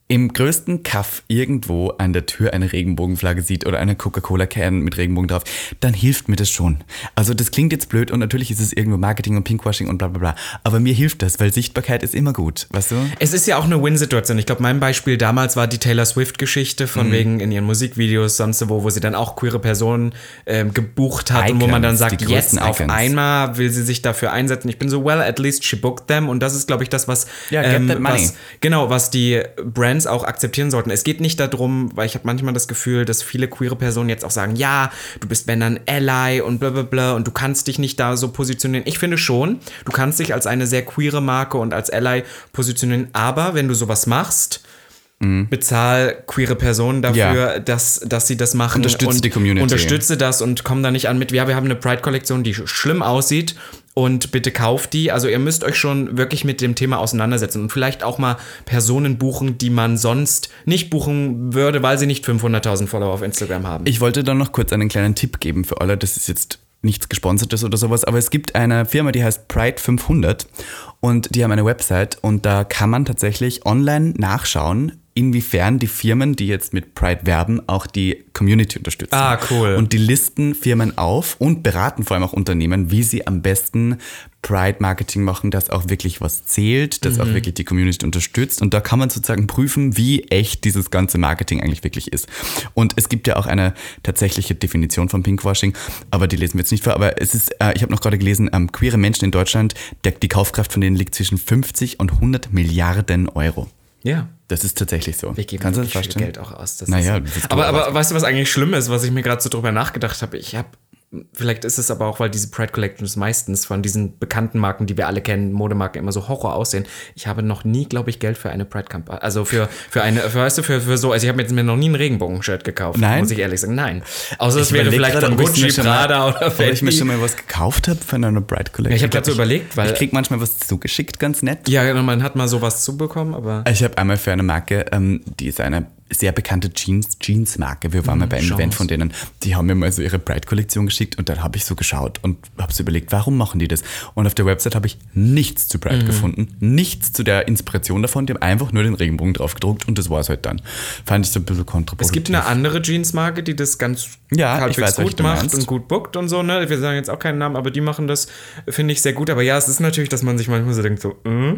Speaker 2: im größten Kaff irgendwo an der Tür eine Regenbogenflagge sieht oder eine Coca-Cola-Can mit Regenbogen drauf, dann hilft mir das schon. Also das klingt jetzt blöd und natürlich ist es irgendwo Marketing und Pinkwashing und bla bla bla, aber mir hilft das, weil Sichtbarkeit ist immer gut, weißt du?
Speaker 1: Es ist ja auch eine Win-Situation. Ich glaube, mein Beispiel damals war die Taylor Swift-Geschichte,
Speaker 2: Mhm.
Speaker 1: von wegen in ihren Musikvideos, sonst wo, wo sie dann auch queere Personen ähm, gebucht hat und wo man dann
Speaker 2: Icons,
Speaker 1: sagt, jetzt
Speaker 2: größten
Speaker 1: auf
Speaker 2: Icons.
Speaker 1: einmal will sie sich dafür einsetzen. Ich bin so, well, at least she booked them. Und das ist, glaube ich, das, was,
Speaker 2: Ja, money.
Speaker 1: was genau, was die Brands auch akzeptieren sollten. Es geht nicht darum, weil ich habe manchmal das Gefühl, dass viele queere Personen jetzt auch sagen, ja, du bist wenn dann Ally und bla bla bla und du kannst dich nicht da so positionieren. Ich finde schon, du kannst dich als eine sehr queere Marke und als Ally positionieren, aber wenn du sowas machst, bezahl queere Personen dafür,
Speaker 2: Mhm. Ja.
Speaker 1: dass, dass sie das machen.
Speaker 2: Unterstütze
Speaker 1: und
Speaker 2: die Community.
Speaker 1: Unterstütze das und komm da nicht an mit, ja, wir haben eine Pride-Kollektion, die schlimm aussieht und bitte kauft die. Also ihr müsst euch schon wirklich mit dem Thema auseinandersetzen und vielleicht auch mal Personen buchen, die man sonst nicht buchen würde, weil sie nicht 500.000 Follower auf Instagram haben.
Speaker 2: Ich wollte dann noch kurz einen kleinen Tipp geben für alle. Das ist jetzt nichts Gesponsertes oder sowas, aber es gibt eine Firma, die heißt Pride 500 und die haben eine Website und da kann man tatsächlich online nachschauen, inwiefern die Firmen, die jetzt mit Pride werben, auch die Community unterstützen.
Speaker 1: Ah, cool.
Speaker 2: Und die listen Firmen auf und beraten vor allem auch Unternehmen, wie sie am besten Pride-Marketing machen, das auch wirklich was zählt, das
Speaker 1: Mhm.
Speaker 2: auch wirklich die Community unterstützt. Und da kann man sozusagen prüfen, wie echt dieses ganze Marketing eigentlich wirklich ist. Und es gibt ja auch eine tatsächliche Definition von Pinkwashing, aber die lesen wir jetzt nicht vor. Aber es ist, äh, ich habe noch gerade gelesen, ähm, queere Menschen in Deutschland, der, die Kaufkraft von denen liegt zwischen 50 und 100 Milliarden Euro.
Speaker 1: Ja.
Speaker 2: Das ist tatsächlich so.
Speaker 1: Wir geben
Speaker 2: Kannst du das
Speaker 1: viel? Geld auch aus. Das
Speaker 2: Naja,
Speaker 1: aber, aber weißt du, was eigentlich schlimm ist, was ich mir gerade so drüber nachgedacht habe? Ich habe, vielleicht ist es aber auch, weil diese Pride Collections meistens von diesen bekannten Marken, die wir alle kennen, Modemarken immer so Horror aussehen. Ich habe noch nie, glaube ich, Geld für eine Pride-Kampagne, also für, für eine, für, weißt du, für, für so, also ich habe jetzt mir noch nie ein Regenbogen-Shirt gekauft,
Speaker 2: Nein?
Speaker 1: muss ich ehrlich sagen. Nein. Außer es wäre vielleicht
Speaker 2: gerade,
Speaker 1: von Gucci, Prada oder
Speaker 2: Ob ich mir
Speaker 1: Fendi.
Speaker 2: schon mal was gekauft habe von einer Bride Collection.
Speaker 1: Ja, ich hab grad so überlegt, weil-
Speaker 2: Ich krieg manchmal was zugeschickt, ganz nett.
Speaker 1: Ja, genau, man hat mal sowas zubekommen, aber
Speaker 2: Ich habe einmal für eine Marke, ähm, die ist eine sehr bekannte Jeans, Jeans-Marke. Wir waren mal bei einem. Event von denen, die haben mir mal so ihre Pride-Kollektion geschickt und dann habe ich so geschaut und habe so überlegt, warum machen die das? Und auf der Website habe ich nichts zu
Speaker 1: Mhm.
Speaker 2: Pride gefunden, nichts zu der Inspiration davon. Die haben einfach nur den Regenbogen drauf gedruckt und das war es halt dann. Fand ich so ein bisschen kontraproduktiv.
Speaker 1: Es gibt eine andere Jeansmarke, die das ganz
Speaker 2: Ja, ich weiß,
Speaker 1: gut macht
Speaker 2: meinst.
Speaker 1: und gut bookt und so, ne? Wir sagen jetzt auch keinen Namen, aber die machen das, finde ich, sehr gut. Aber ja, es ist natürlich, dass man sich manchmal so denkt, so, äh,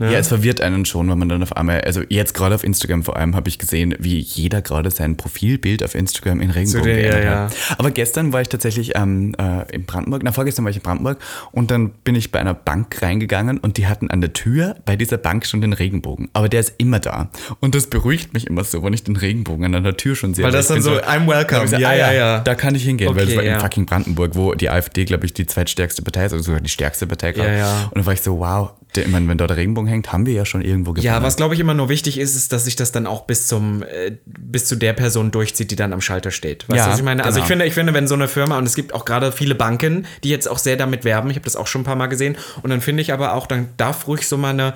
Speaker 2: Ja, es verwirrt einen schon, wenn man dann auf einmal, also jetzt gerade auf Instagram vor allem habe ich gesehen, wie jeder gerade sein Profilbild auf Instagram in Regenbogen
Speaker 1: den- ja, ja.
Speaker 2: Aber gestern war ich tatsächlich ähm, äh, in Brandenburg, na vorgestern war ich in Brandenburg und dann bin ich bei einer Bank reingegangen und die hatten an der Tür bei dieser Bank schon den Regenbogen. Aber der ist immer da. Und das beruhigt mich immer so, wenn ich den Regenbogen an der Tür schon sehe.
Speaker 1: Weil das
Speaker 2: Ich bin
Speaker 1: dann so, I'm welcome.
Speaker 2: Ich gesagt,
Speaker 1: Ja,
Speaker 2: ah,
Speaker 1: ja, ja.
Speaker 2: Da kann ich hingehen, weil das
Speaker 1: Okay,
Speaker 2: war in fucking Brandenburg, wo die AfD, glaube ich, die zweitstärkste Partei ist, oder sogar die stärkste Partei.
Speaker 1: Ja, ja.
Speaker 2: Und dann war ich so, wow, der, ich meine, wenn da der Regenbogen hängt, haben wir ja schon irgendwo gewonnen.
Speaker 1: Ja, was glaube ich immer nur wichtig ist, ist, dass sich das dann auch bis zum äh, bis zu der Person durchzieht, die dann am Schalter steht. Weißt
Speaker 2: Ja,
Speaker 1: du, was ich meine? Also
Speaker 2: genau.
Speaker 1: ich finde, ich finde, wenn so eine Firma und es gibt auch gerade viele Banken, die jetzt auch sehr damit werben. Ich habe das auch schon ein paar Mal gesehen. Und dann finde ich aber auch, dann darf ruhig so mal eine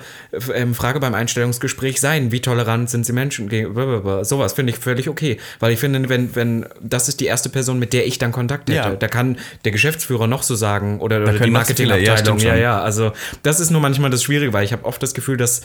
Speaker 1: ähm, Frage beim Einstellungsgespräch sein: Wie tolerant sind Sie Menschen gegenüber? Sowas finde ich völlig okay, weil ich finde, wenn wenn das ist die erste Person, mit der ich dann Kontakt hätte,
Speaker 2: Ja.
Speaker 1: da kann der Geschäftsführer noch so sagen oder, oder die
Speaker 2: ja,
Speaker 1: Marketingabteilung. Ja,
Speaker 2: schon.
Speaker 1: ja, also das ist nur manchmal das Schwierige, weil ich habe oft das Gefühl, dass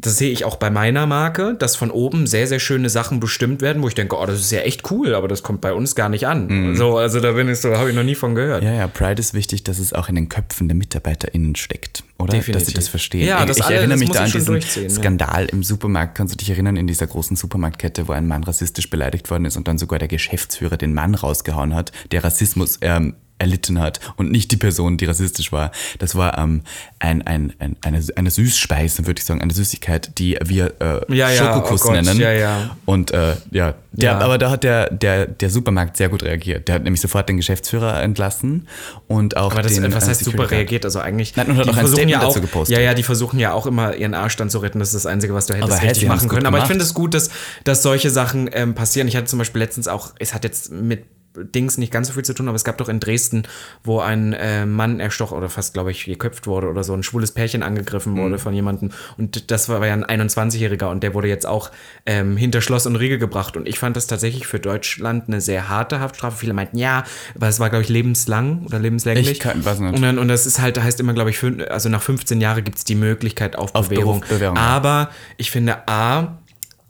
Speaker 1: das sehe ich auch bei meiner Marke, dass von oben sehr, sehr schöne Sachen bestimmt werden, wo ich denke, oh, das ist ja echt cool, aber das kommt bei uns gar nicht an. So, also da bin ich so, habe ich noch nie von gehört.
Speaker 2: Mhm. Ja, ja, Pride ist wichtig, dass es auch in den Köpfen der MitarbeiterInnen steckt, oder? Dass sie
Speaker 1: Definitiv.
Speaker 2: das verstehen.
Speaker 1: Ja,
Speaker 2: ich
Speaker 1: das
Speaker 2: ich
Speaker 1: alle-
Speaker 2: erinnere mich da an diesen
Speaker 1: durchziehen, ja.
Speaker 2: Skandal im Supermarkt. Kannst du dich erinnern, in dieser großen Supermarktkette, wo ein Mann rassistisch beleidigt worden ist und dann sogar der Geschäftsführer den Mann rausgehauen hat, der Rassismus ähm, erlitten hat und nicht die Person, die rassistisch war. Das war ähm, ein, ein, ein, eine, eine Süßspeise, würde ich sagen, eine Süßigkeit, die wir äh,
Speaker 1: Ja, ja,
Speaker 2: Schokokuss
Speaker 1: oh
Speaker 2: nennen.
Speaker 1: ja, ja.
Speaker 2: Und äh, ja, der,
Speaker 1: Ja.
Speaker 2: aber da hat der, der, der Supermarkt sehr gut reagiert. Der hat nämlich sofort den Geschäftsführer entlassen und auch
Speaker 1: Aber das,
Speaker 2: den
Speaker 1: was
Speaker 2: äh,
Speaker 1: heißt super reagiert? Also eigentlich,
Speaker 2: Nein, und hat auch ein
Speaker 1: versuchen
Speaker 2: Statement
Speaker 1: ja auch,
Speaker 2: dazu gepostet.
Speaker 1: Ja, ja, die versuchen ja auch immer ihren Arsch dann zu retten. Das ist das Einzige, was du hättest
Speaker 2: Aber
Speaker 1: richtig machen können. Aber ich finde es gut, dass, dass solche Sachen ähm, passieren. Ich hatte zum Beispiel letztens auch, es hat jetzt mit Dings nicht ganz so viel zu tun, aber es gab doch in Dresden, wo ein äh, Mann erstochen oder fast, glaube ich, geköpft wurde oder so, ein schwules Pärchen angegriffen
Speaker 2: Mhm.
Speaker 1: wurde von jemandem. Und das war ja ein 21-Jähriger und der wurde jetzt auch ähm, hinter Schloss und Riegel gebracht. Und ich fand das tatsächlich für Deutschland eine sehr harte Haftstrafe. Viele meinten, ja, weil es war, glaube ich, lebenslang oder lebenslänglich.
Speaker 2: Ich kann- weiß nicht.
Speaker 1: Und, dann, und das ist halt, heißt immer, glaube ich, fün- also nach 15 Jahren gibt es die Möglichkeit auf,
Speaker 2: Auf
Speaker 1: Bewährung.
Speaker 2: Beruf- Bewährung, ja.
Speaker 1: Aber ich finde, A,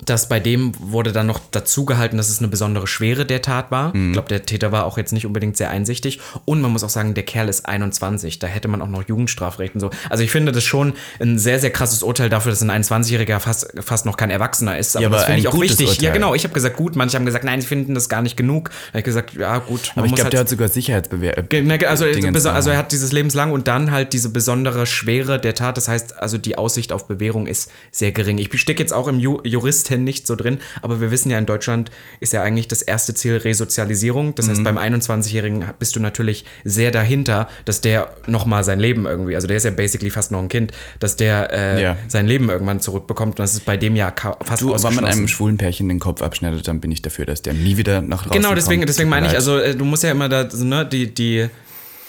Speaker 1: dass bei dem wurde dann noch dazu gehalten, dass es eine besondere Schwere der Tat war.
Speaker 2: Mhm.
Speaker 1: Ich glaube, der Täter war auch jetzt nicht unbedingt sehr einsichtig. Und man muss auch sagen, der Kerl ist 21. Da hätte man auch noch Jugendstrafrecht und so. Also ich finde das schon ein sehr, sehr krasses Urteil dafür, dass ein 21-Jähriger fast, fast noch kein Erwachsener ist. Aber,
Speaker 2: Ja, aber
Speaker 1: das finde ich auch wichtig.
Speaker 2: Urteil.
Speaker 1: Ja, genau. Ich habe gesagt, gut. Manche haben gesagt, nein, sie finden das gar nicht genug. Da habe ich gesagt, ja, gut.
Speaker 2: Aber ich glaube,
Speaker 1: halt
Speaker 2: der hat sogar Sicherheitsbewehr.
Speaker 1: Ge- ne, Also, also er hat dieses lebenslang und dann halt diese besondere Schwere der Tat. Das heißt, also die Aussicht auf Bewährung ist sehr gering. Ich stecke jetzt auch im Ju Juristen nicht so drin, aber wir wissen ja, in Deutschland ist ja eigentlich das erste Ziel Resozialisierung. Das
Speaker 2: Mhm.
Speaker 1: heißt, beim 21-Jährigen bist du natürlich sehr dahinter, dass der nochmal sein Leben irgendwie, also der ist ja basically fast noch ein Kind, dass der äh,
Speaker 2: Ja.
Speaker 1: sein Leben irgendwann zurückbekommt. Und das ist bei dem ja fast
Speaker 2: Du, wenn man einem schwulen Pärchen den Kopf abschneidet, dann bin ich dafür, dass der nie wieder nach draußen
Speaker 1: Genau, deswegen,
Speaker 2: kommt.
Speaker 1: deswegen meine ich, also äh, du musst ja immer da, so, ne, die, die,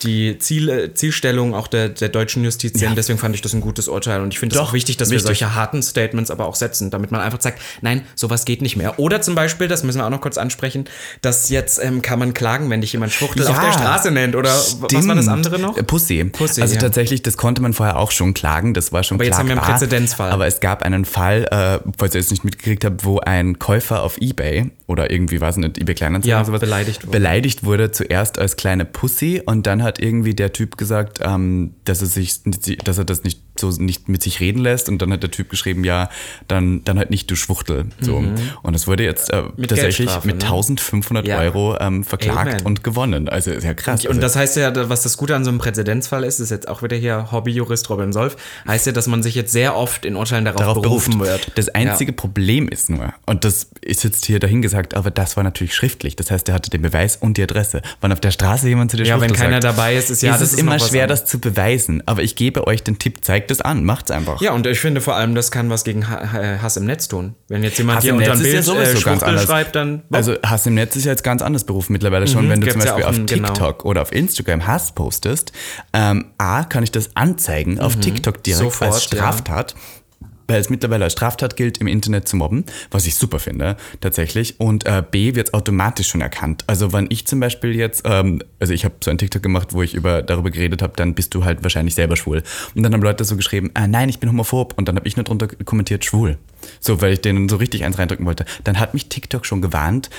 Speaker 1: die Ziel, Zielstellung auch der, der deutschen Justiz sehen. Deswegen fand ich das ein gutes Urteil. Und ich finde es auch wichtig, dass
Speaker 2: wichtig.
Speaker 1: wir solche harten Statements aber auch setzen, damit man einfach sagt, nein, sowas geht nicht mehr. Oder zum Beispiel, das müssen wir auch noch kurz ansprechen, dass jetzt ähm, kann man klagen, wenn dich jemand Schwuchtel auf
Speaker 2: Ja,
Speaker 1: der Straße nennt. Oder was war das
Speaker 2: Stimmt.
Speaker 1: andere noch?
Speaker 2: Äh, Pussy.
Speaker 1: Pussy,
Speaker 2: also
Speaker 1: ja.
Speaker 2: tatsächlich, das konnte man vorher auch schon klagen, das war schon
Speaker 1: Aber jetzt haben wir einen
Speaker 2: klagbar.
Speaker 1: Präzedenzfall.
Speaker 2: Aber es gab einen Fall, äh, falls ihr es nicht mitgekriegt habt, wo ein Käufer auf Ebay oder irgendwie, weiß nicht, Ebay Kleinanzeigen
Speaker 1: Ja,
Speaker 2: oder sowas,
Speaker 1: beleidigt wurde.
Speaker 2: beleidigt wurde zuerst als kleine Pussy und dann hat irgendwie der Typ gesagt, ähm, dass er sich, dass er das nicht so nicht mit sich reden lässt und dann hat der Typ geschrieben, ja, dann, dann halt nicht du Schwuchtel. So. Und es wurde jetzt äh,
Speaker 1: Mhm. Mit
Speaker 2: tatsächlich mit
Speaker 1: ne?
Speaker 2: 1500
Speaker 1: Ja.
Speaker 2: Euro ähm, verklagt
Speaker 1: Amen.
Speaker 2: und gewonnen. Also ist ja krass.
Speaker 1: Und
Speaker 2: also,
Speaker 1: das heißt ja, was das Gute an so einem Präzedenzfall ist, ist jetzt auch wieder hier Hobbyjurist Robin Solf, heißt ja, dass man sich jetzt sehr oft in Urteilen darauf,
Speaker 2: darauf
Speaker 1: berufen
Speaker 2: beruft.
Speaker 1: wird.
Speaker 2: Das einzige Problem ist nur, und das ist jetzt hier dahingesagt, aber das war natürlich schriftlich. Das heißt, er hatte den Beweis und die Adresse. Wann auf der Straße jemand zu dir
Speaker 1: Ja, wenn
Speaker 2: Schwuchtel
Speaker 1: keiner
Speaker 2: sagt,
Speaker 1: dabei ist, ist ja,
Speaker 2: ist
Speaker 1: das
Speaker 2: es
Speaker 1: ist
Speaker 2: immer schwer, das zu beweisen. Aber ich gebe euch den Tipp, zeigt es an, macht's einfach.
Speaker 1: Ja, und ich finde vor allem, das kann was gegen Ha- Hass im Netz tun. Wenn jetzt jemand
Speaker 2: Hass
Speaker 1: hier unter ein
Speaker 2: ja
Speaker 1: Bild
Speaker 2: sowieso
Speaker 1: äh,
Speaker 2: ganz anders.
Speaker 1: schreibt, dann.
Speaker 2: Also Hass im Netz ist ja jetzt ganz anders Beruf mittlerweile schon. Wenn du zum
Speaker 1: ja
Speaker 2: Beispiel
Speaker 1: auch
Speaker 2: auf
Speaker 1: genau.
Speaker 2: TikTok oder auf Instagram Hass postest, ähm, A, kann ich das anzeigen auf TikTok direkt
Speaker 1: Mhm. Sofort,
Speaker 2: als Straftat. Weil es mittlerweile als Straftat gilt, im Internet zu mobben, was ich super finde, tatsächlich. Und äh, B, wird es automatisch schon erkannt. Also wenn ich zum Beispiel jetzt, ähm, also ich habe so ein TikTok gemacht, wo ich über, darüber geredet habe, dann bist du halt wahrscheinlich selber schwul. Und dann haben Leute so geschrieben, ah, nein, ich bin homophob. Und dann habe ich nur drunter kommentiert, schwul. So, weil ich denen so richtig eins reindrücken wollte. Dann hat mich TikTok schon gewarnt,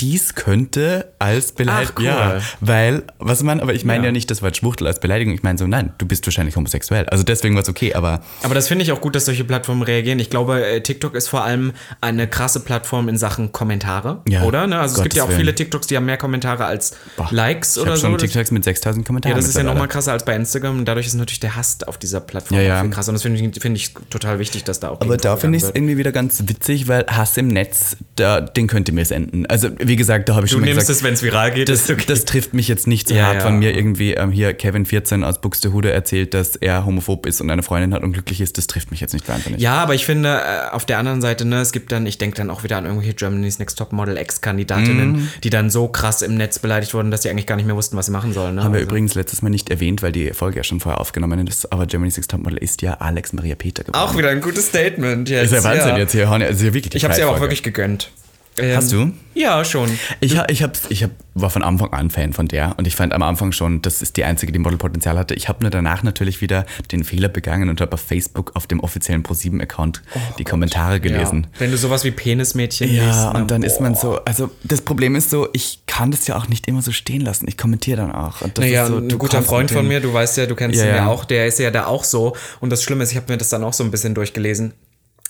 Speaker 2: dies könnte als Beleidigung.
Speaker 1: Cool.
Speaker 2: Ja, weil, was man, aber ich meine
Speaker 1: Ja.
Speaker 2: ja. nicht das Wort Schwuchtel als Beleidigung. Ich meine so, nein, du bist wahrscheinlich homosexuell. Also deswegen war es okay, aber
Speaker 1: Aber das finde ich auch gut, dass solche Plattformen reagieren. Ich glaube, äh, TikTok ist vor allem eine krasse Plattform in Sachen Kommentare,
Speaker 2: Ja,
Speaker 1: oder? Ne? Also es gibt ja auch
Speaker 2: Gottes
Speaker 1: viele
Speaker 2: Willen.
Speaker 1: TikToks, die haben mehr Kommentare als
Speaker 2: boah,
Speaker 1: Likes
Speaker 2: ich
Speaker 1: oder
Speaker 2: habe
Speaker 1: so.
Speaker 2: schon TikToks mit 6000 Kommentaren.
Speaker 1: Ja, das ist ja nochmal krasser als bei Instagram und dadurch ist natürlich der Hass auf dieser Plattform
Speaker 2: Ja, ja.
Speaker 1: viel krasser. Und das finde ich, finde ich total wichtig, dass da auch
Speaker 2: Aber da finde ich es irgendwie wieder ganz witzig, weil Hass im Netz, da, den könnt ihr mir senden. Also wie gesagt, da habe ich
Speaker 1: Du
Speaker 2: schon
Speaker 1: nimmst
Speaker 2: gesagt,
Speaker 1: es, wenn es viral geht.
Speaker 2: das,
Speaker 1: okay.
Speaker 2: das trifft mich jetzt nicht so
Speaker 1: Ja,
Speaker 2: hart,
Speaker 1: ja.
Speaker 2: wenn mir irgendwie ähm, hier Kevin14 aus Buxtehude erzählt, dass er homophob ist und eine Freundin hat und glücklich ist. Das trifft mich jetzt nicht wahnsinnig.
Speaker 1: Ja, aber ich finde, äh, auf der anderen Seite, ne, es gibt dann, ich denke dann auch wieder an irgendwelche Germany's Next Top Model Ex-Kandidatinnen,
Speaker 2: Mhm.
Speaker 1: die dann so krass im Netz beleidigt wurden, dass sie eigentlich gar nicht mehr wussten, was sie machen sollen. Ne?
Speaker 2: Haben wir
Speaker 1: Also-
Speaker 2: übrigens letztes Mal nicht erwähnt, weil die Folge ja schon vorher aufgenommen ist, aber Germany's Next Topmodel ist ja Alex Maria Peter geworden.
Speaker 1: Auch wieder ein gutes Statement jetzt.
Speaker 2: ist ja Wahnsinn jetzt hier. Ja wirklich
Speaker 1: Ich habe sie aber auch wirklich gegönnt. Ähm,
Speaker 2: Hast du?
Speaker 1: Ja, schon.
Speaker 2: Ich, ich, hab, ich hab, war von Anfang an Fan von der und ich fand am Anfang schon, das ist die einzige, die Modelpotenzial hatte. Ich habe nur danach natürlich wieder den Fehler begangen und habe auf Facebook auf dem offiziellen Pro7-Account die Kommentare gelesen.
Speaker 1: Ja. Wenn du sowas wie Penismädchen
Speaker 2: Ja,
Speaker 1: liest. ne?
Speaker 2: und dann ist man
Speaker 1: Boah.
Speaker 2: so, also das Problem ist so, ich kann das ja auch nicht immer so stehen lassen. Ich kommentiere dann auch. Und
Speaker 1: Naja,
Speaker 2: so,
Speaker 1: ein
Speaker 2: du
Speaker 1: guter Freund von mir, du weißt ja, du kennst
Speaker 2: Ja,
Speaker 1: ihn ja
Speaker 2: ja.
Speaker 1: auch, der ist ja da auch so. Und das Schlimme ist, ich habe mir das dann auch so ein bisschen durchgelesen.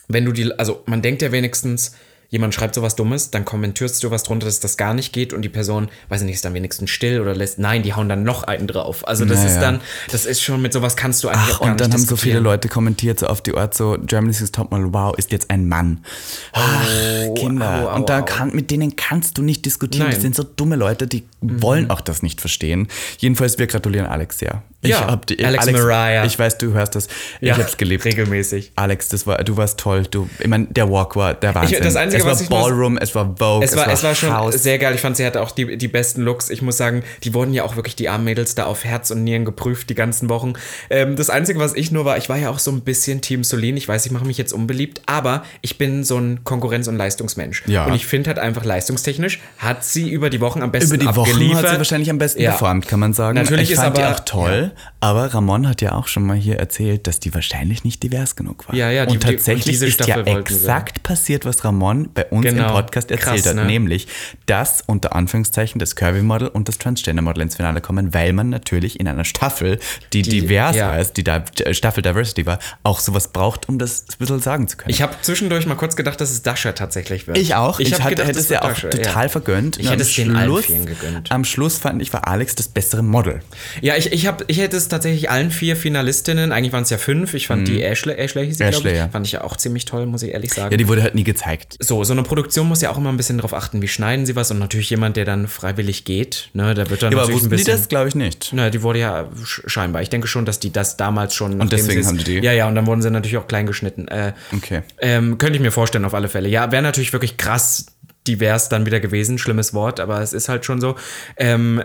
Speaker 1: Wenn du die, also man denkt ja wenigstens, jemand schreibt sowas Dummes, dann kommentierst du was drunter, dass das gar nicht geht und die Person, weiß ich nicht, ist dann wenigstens still oder lässt, nein, die hauen dann noch einen drauf. Also das
Speaker 2: Naja.
Speaker 1: ist dann, das ist schon, mit sowas kannst du eigentlich
Speaker 2: Ach,
Speaker 1: auch gar
Speaker 2: und dann haben so viele. Leute kommentiert, so auf die Art, so Germany's Next Topmodel, wow, ist jetzt ein Mann. Ach, Kinder.
Speaker 1: au, au,
Speaker 2: und da kann, mit denen kannst du nicht diskutieren.
Speaker 1: Nein. Mhm.
Speaker 2: Das sind so dumme Leute, die wollen auch das nicht verstehen. Jedenfalls, wir gratulieren Alex sehr.
Speaker 1: Ja,
Speaker 2: hab die,
Speaker 1: Alex Mariah.
Speaker 2: Ich weiß, du hörst das. Ich
Speaker 1: Ja,
Speaker 2: hab's geliebt.
Speaker 1: regelmäßig.
Speaker 2: Alex, das war, du warst toll. Du, ich meine, der Walk war der Wahnsinn.
Speaker 1: das Einzige,
Speaker 2: es war
Speaker 1: was ich nur-
Speaker 2: Ballroom, es war Vogue,
Speaker 1: Es war, es war schon
Speaker 2: House.
Speaker 1: sehr geil. Ich fand, sie hatte auch die, die besten Looks. Ich muss sagen, die wurden ja auch wirklich die armen Mädels da auf Herz und Nieren geprüft die ganzen Wochen. Ähm, das Einzige, was ich nur war, ich war ja auch so ein bisschen Team Solin. Ich weiß, ich mache mich jetzt unbeliebt, aber ich bin so ein Konkurrenz- und Leistungsmensch.
Speaker 2: Ja.
Speaker 1: Und ich finde halt einfach leistungstechnisch hat sie über die Wochen am besten
Speaker 2: Über die Wochen
Speaker 1: abgeliefert.
Speaker 2: hat sie wahrscheinlich am besten
Speaker 1: Ja.
Speaker 2: performt, kann man sagen.
Speaker 1: Natürlich
Speaker 2: ich
Speaker 1: ist
Speaker 2: fand die
Speaker 1: aber-
Speaker 2: auch toll, aber Ramon hat ja auch schon mal hier erzählt, dass die wahrscheinlich nicht divers genug war.
Speaker 1: Ja, ja, die-
Speaker 2: und
Speaker 1: die- und
Speaker 2: tatsächlich ist ja exakt passiert, was Ramon bei uns
Speaker 1: Genau.
Speaker 2: im Podcast erzählt
Speaker 1: Krass,
Speaker 2: hat,
Speaker 1: ne?
Speaker 2: nämlich, dass unter Anführungszeichen das Curvy-Model und das Transgender-Model ins Finale kommen, weil man natürlich in einer Staffel, die, divers
Speaker 1: ja.
Speaker 2: heißt, die da Staffel Diversity war, auch sowas braucht, um das ein bisschen sagen zu können.
Speaker 1: Ich habe zwischendurch mal kurz gedacht, dass es Dasha tatsächlich wird.
Speaker 2: Ich auch. Ich,
Speaker 1: hab
Speaker 2: hatte,
Speaker 1: gedacht,
Speaker 2: hätte es ja auch
Speaker 1: Dasha,
Speaker 2: total
Speaker 1: ja.
Speaker 2: vergönnt.
Speaker 1: Ich hätte
Speaker 2: am
Speaker 1: es den
Speaker 2: Schluss-
Speaker 1: gegönnt.
Speaker 2: Am Schluss fand ich, war Alex das bessere Model.
Speaker 1: Ja, ich, ich, hab, ich hätte es tatsächlich allen vier Finalistinnen, eigentlich waren es ja fünf, ich fand die Ashley, Ashley hieß sie,
Speaker 2: Mhm. Ashley,
Speaker 1: ich,
Speaker 2: ja.
Speaker 1: fand ich ja auch ziemlich toll, muss ich ehrlich sagen.
Speaker 2: Ja, die wurde halt nie gezeigt.
Speaker 1: so, so eine Produktion muss ja auch immer ein bisschen darauf achten, wie schneiden sie was und natürlich jemand, der dann freiwillig geht, ne, da wird dann
Speaker 2: Ja, aber
Speaker 1: natürlich
Speaker 2: wussten
Speaker 1: ein
Speaker 2: die
Speaker 1: bisschen...
Speaker 2: das? Glaube ich nicht.
Speaker 1: Na, die wurde ja sch- scheinbar. Ich denke schon, dass die das damals schon. nachdem
Speaker 2: deswegen haben die die?
Speaker 1: Ja, ja, und dann wurden sie natürlich auch klein geschnitten. Äh,
Speaker 2: Okay.
Speaker 1: ähm, könnte ich mir vorstellen, auf alle Fälle. Ja, wäre natürlich wirklich krass divers dann wieder gewesen. Schlimmes Wort, aber es ist halt schon so. Ähm,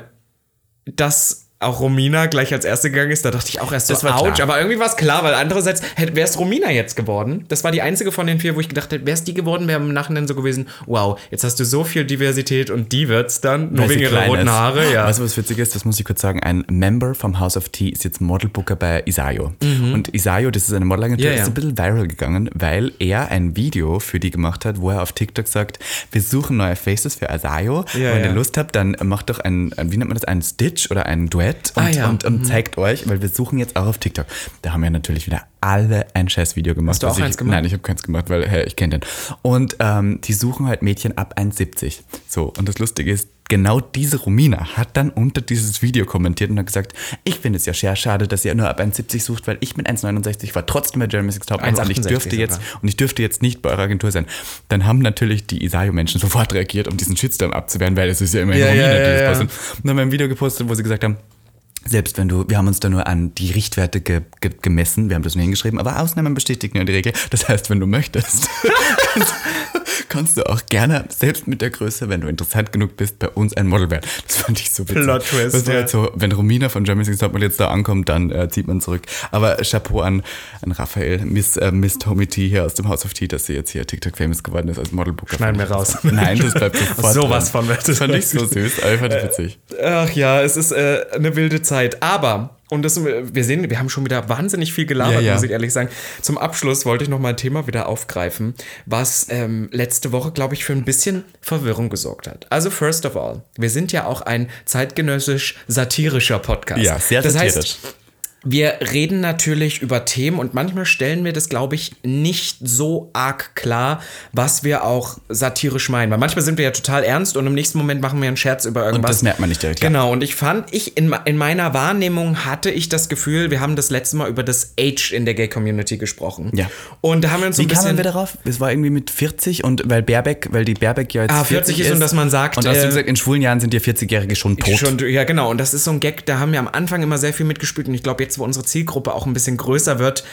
Speaker 1: dass auch Romina gleich als erste gegangen ist, da dachte ich auch erst so,
Speaker 2: Das war
Speaker 1: ouch,
Speaker 2: klar.
Speaker 1: aber irgendwie war es klar, weil andererseits wäre es Romina jetzt geworden. Das war die einzige von den vier, wo ich gedacht hätte, wäre es die geworden, wäre im Nachhinein so gewesen, wow, jetzt hast du so viel Diversität und die wird's dann, nur
Speaker 2: Weil
Speaker 1: wegen ihrer roten
Speaker 2: ist.
Speaker 1: Haare, ja.
Speaker 2: Weißt du, was witzig ist? Das muss ich kurz sagen. Ein Member vom House of Tea ist jetzt Modelbooker bei Isayo. Und Isayo, das ist eine Modelagentur,
Speaker 1: Mhm. Ja.
Speaker 2: ist ein bisschen viral gegangen, weil er ein Video für die gemacht hat, wo er auf TikTok sagt, wir suchen neue Faces für Isayo.
Speaker 1: Ja,
Speaker 2: Wenn ihr
Speaker 1: ja.
Speaker 2: Lust habt, dann macht doch ein, ein- wie nennt man das, ein Stitch oder ein Duett und,
Speaker 1: Ah, ja.
Speaker 2: und, und zeigt euch, weil wir suchen jetzt auch auf TikTok. Da haben ja natürlich wieder alle ein scheiß Video gemacht.
Speaker 1: Hast du auch
Speaker 2: ich,
Speaker 1: eins gemacht?
Speaker 2: Nein, ich habe keins gemacht, weil hey, ich kenne den. Und ähm, die suchen halt Mädchen ab 1,70. So, und das Lustige ist, genau diese Romina hat dann unter dieses Video kommentiert und hat gesagt, ich finde es ja sehr schade, dass ihr nur ab 1,70 sucht, weil ich bin 1,69, war trotzdem bei Jeremy Six Top und ich
Speaker 1: 1,68
Speaker 2: dürfte jetzt und ich dürfte jetzt nicht bei eurer Agentur sein. Dann haben natürlich die Isayo-Menschen sofort reagiert, um diesen Shitstorm abzuwehren, weil es ist ja immer
Speaker 1: Ja,
Speaker 2: Romina,
Speaker 1: ja,
Speaker 2: die
Speaker 1: ja,
Speaker 2: das
Speaker 1: ja.
Speaker 2: postet. Und dann haben wir ein Video gepostet, wo sie gesagt haben, selbst wenn du, wir haben uns da nur an die Richtwerte ge, ge, gemessen, wir haben das nur hingeschrieben, aber Ausnahmen bestätigen ja die Regel. Das heißt, wenn du möchtest, kannst [LAUGHS] du auch gerne, selbst mit der Größe, wenn du interessant genug bist, bei uns ein Model werden. Das fand ich so witzig.
Speaker 1: Plot Twist,
Speaker 2: Das
Speaker 1: ja.
Speaker 2: so, wenn Romina von Germany's Next Topmodel jetzt da ankommt, dann äh, zieht man zurück. Aber Chapeau an, an Raphael, Miss, äh, Miss Tommy T hier aus dem House of Tea, dass sie jetzt hier TikTok-famous geworden ist als Modelbooker.
Speaker 1: Schneiden wir raus. [LAUGHS]
Speaker 2: Nein, das bleibt sofort
Speaker 1: Sowas
Speaker 2: drin.
Speaker 1: von.
Speaker 2: Das fand ich so süß, ich witzig.
Speaker 1: Ach ja, es ist äh, eine wilde Zeit. Aber, und das, wir sehen, wir haben schon wieder wahnsinnig viel gelabert,
Speaker 2: Ja, ja.
Speaker 1: muss ich ehrlich sagen. Zum Abschluss wollte ich noch mal ein Thema wieder aufgreifen, was ähm, letzte Woche, glaube ich, für ein bisschen Verwirrung gesorgt hat. Also, first of all, wir sind ja auch ein zeitgenössisch satirischer Podcast.
Speaker 2: Ja, sehr
Speaker 1: das
Speaker 2: satirisch.
Speaker 1: Heißt, wir reden natürlich über Themen und manchmal stellen wir das, glaube ich, nicht so arg klar, was wir auch satirisch meinen. Weil manchmal sind wir ja total ernst und im nächsten Moment machen wir einen Scherz über irgendwas.
Speaker 2: das merkt man nicht direkt, ja.
Speaker 1: Genau, und ich fand, ich in, in meiner Wahrnehmung hatte ich das Gefühl, wir haben das letzte Mal über das Age in der Gay-Community gesprochen.
Speaker 2: Ja.
Speaker 1: Und da haben wir uns so
Speaker 2: Wie
Speaker 1: ein
Speaker 2: kamen
Speaker 1: bisschen...
Speaker 2: wir darauf? Es war irgendwie mit 40 und weil Baerbeck, weil die Baerbeck ja jetzt
Speaker 1: Ah, 40 ist und dass man sagt,
Speaker 2: Und hast
Speaker 1: äh,
Speaker 2: du gesagt, in schwulen Jahren sind die 40-Jährige schon tot.
Speaker 1: Schon, ja, genau. Und das ist so ein Gag, da haben wir am Anfang immer sehr viel mitgespielt. Und ich glaube, jetzt, wo unsere Zielgruppe auch ein bisschen größer wird,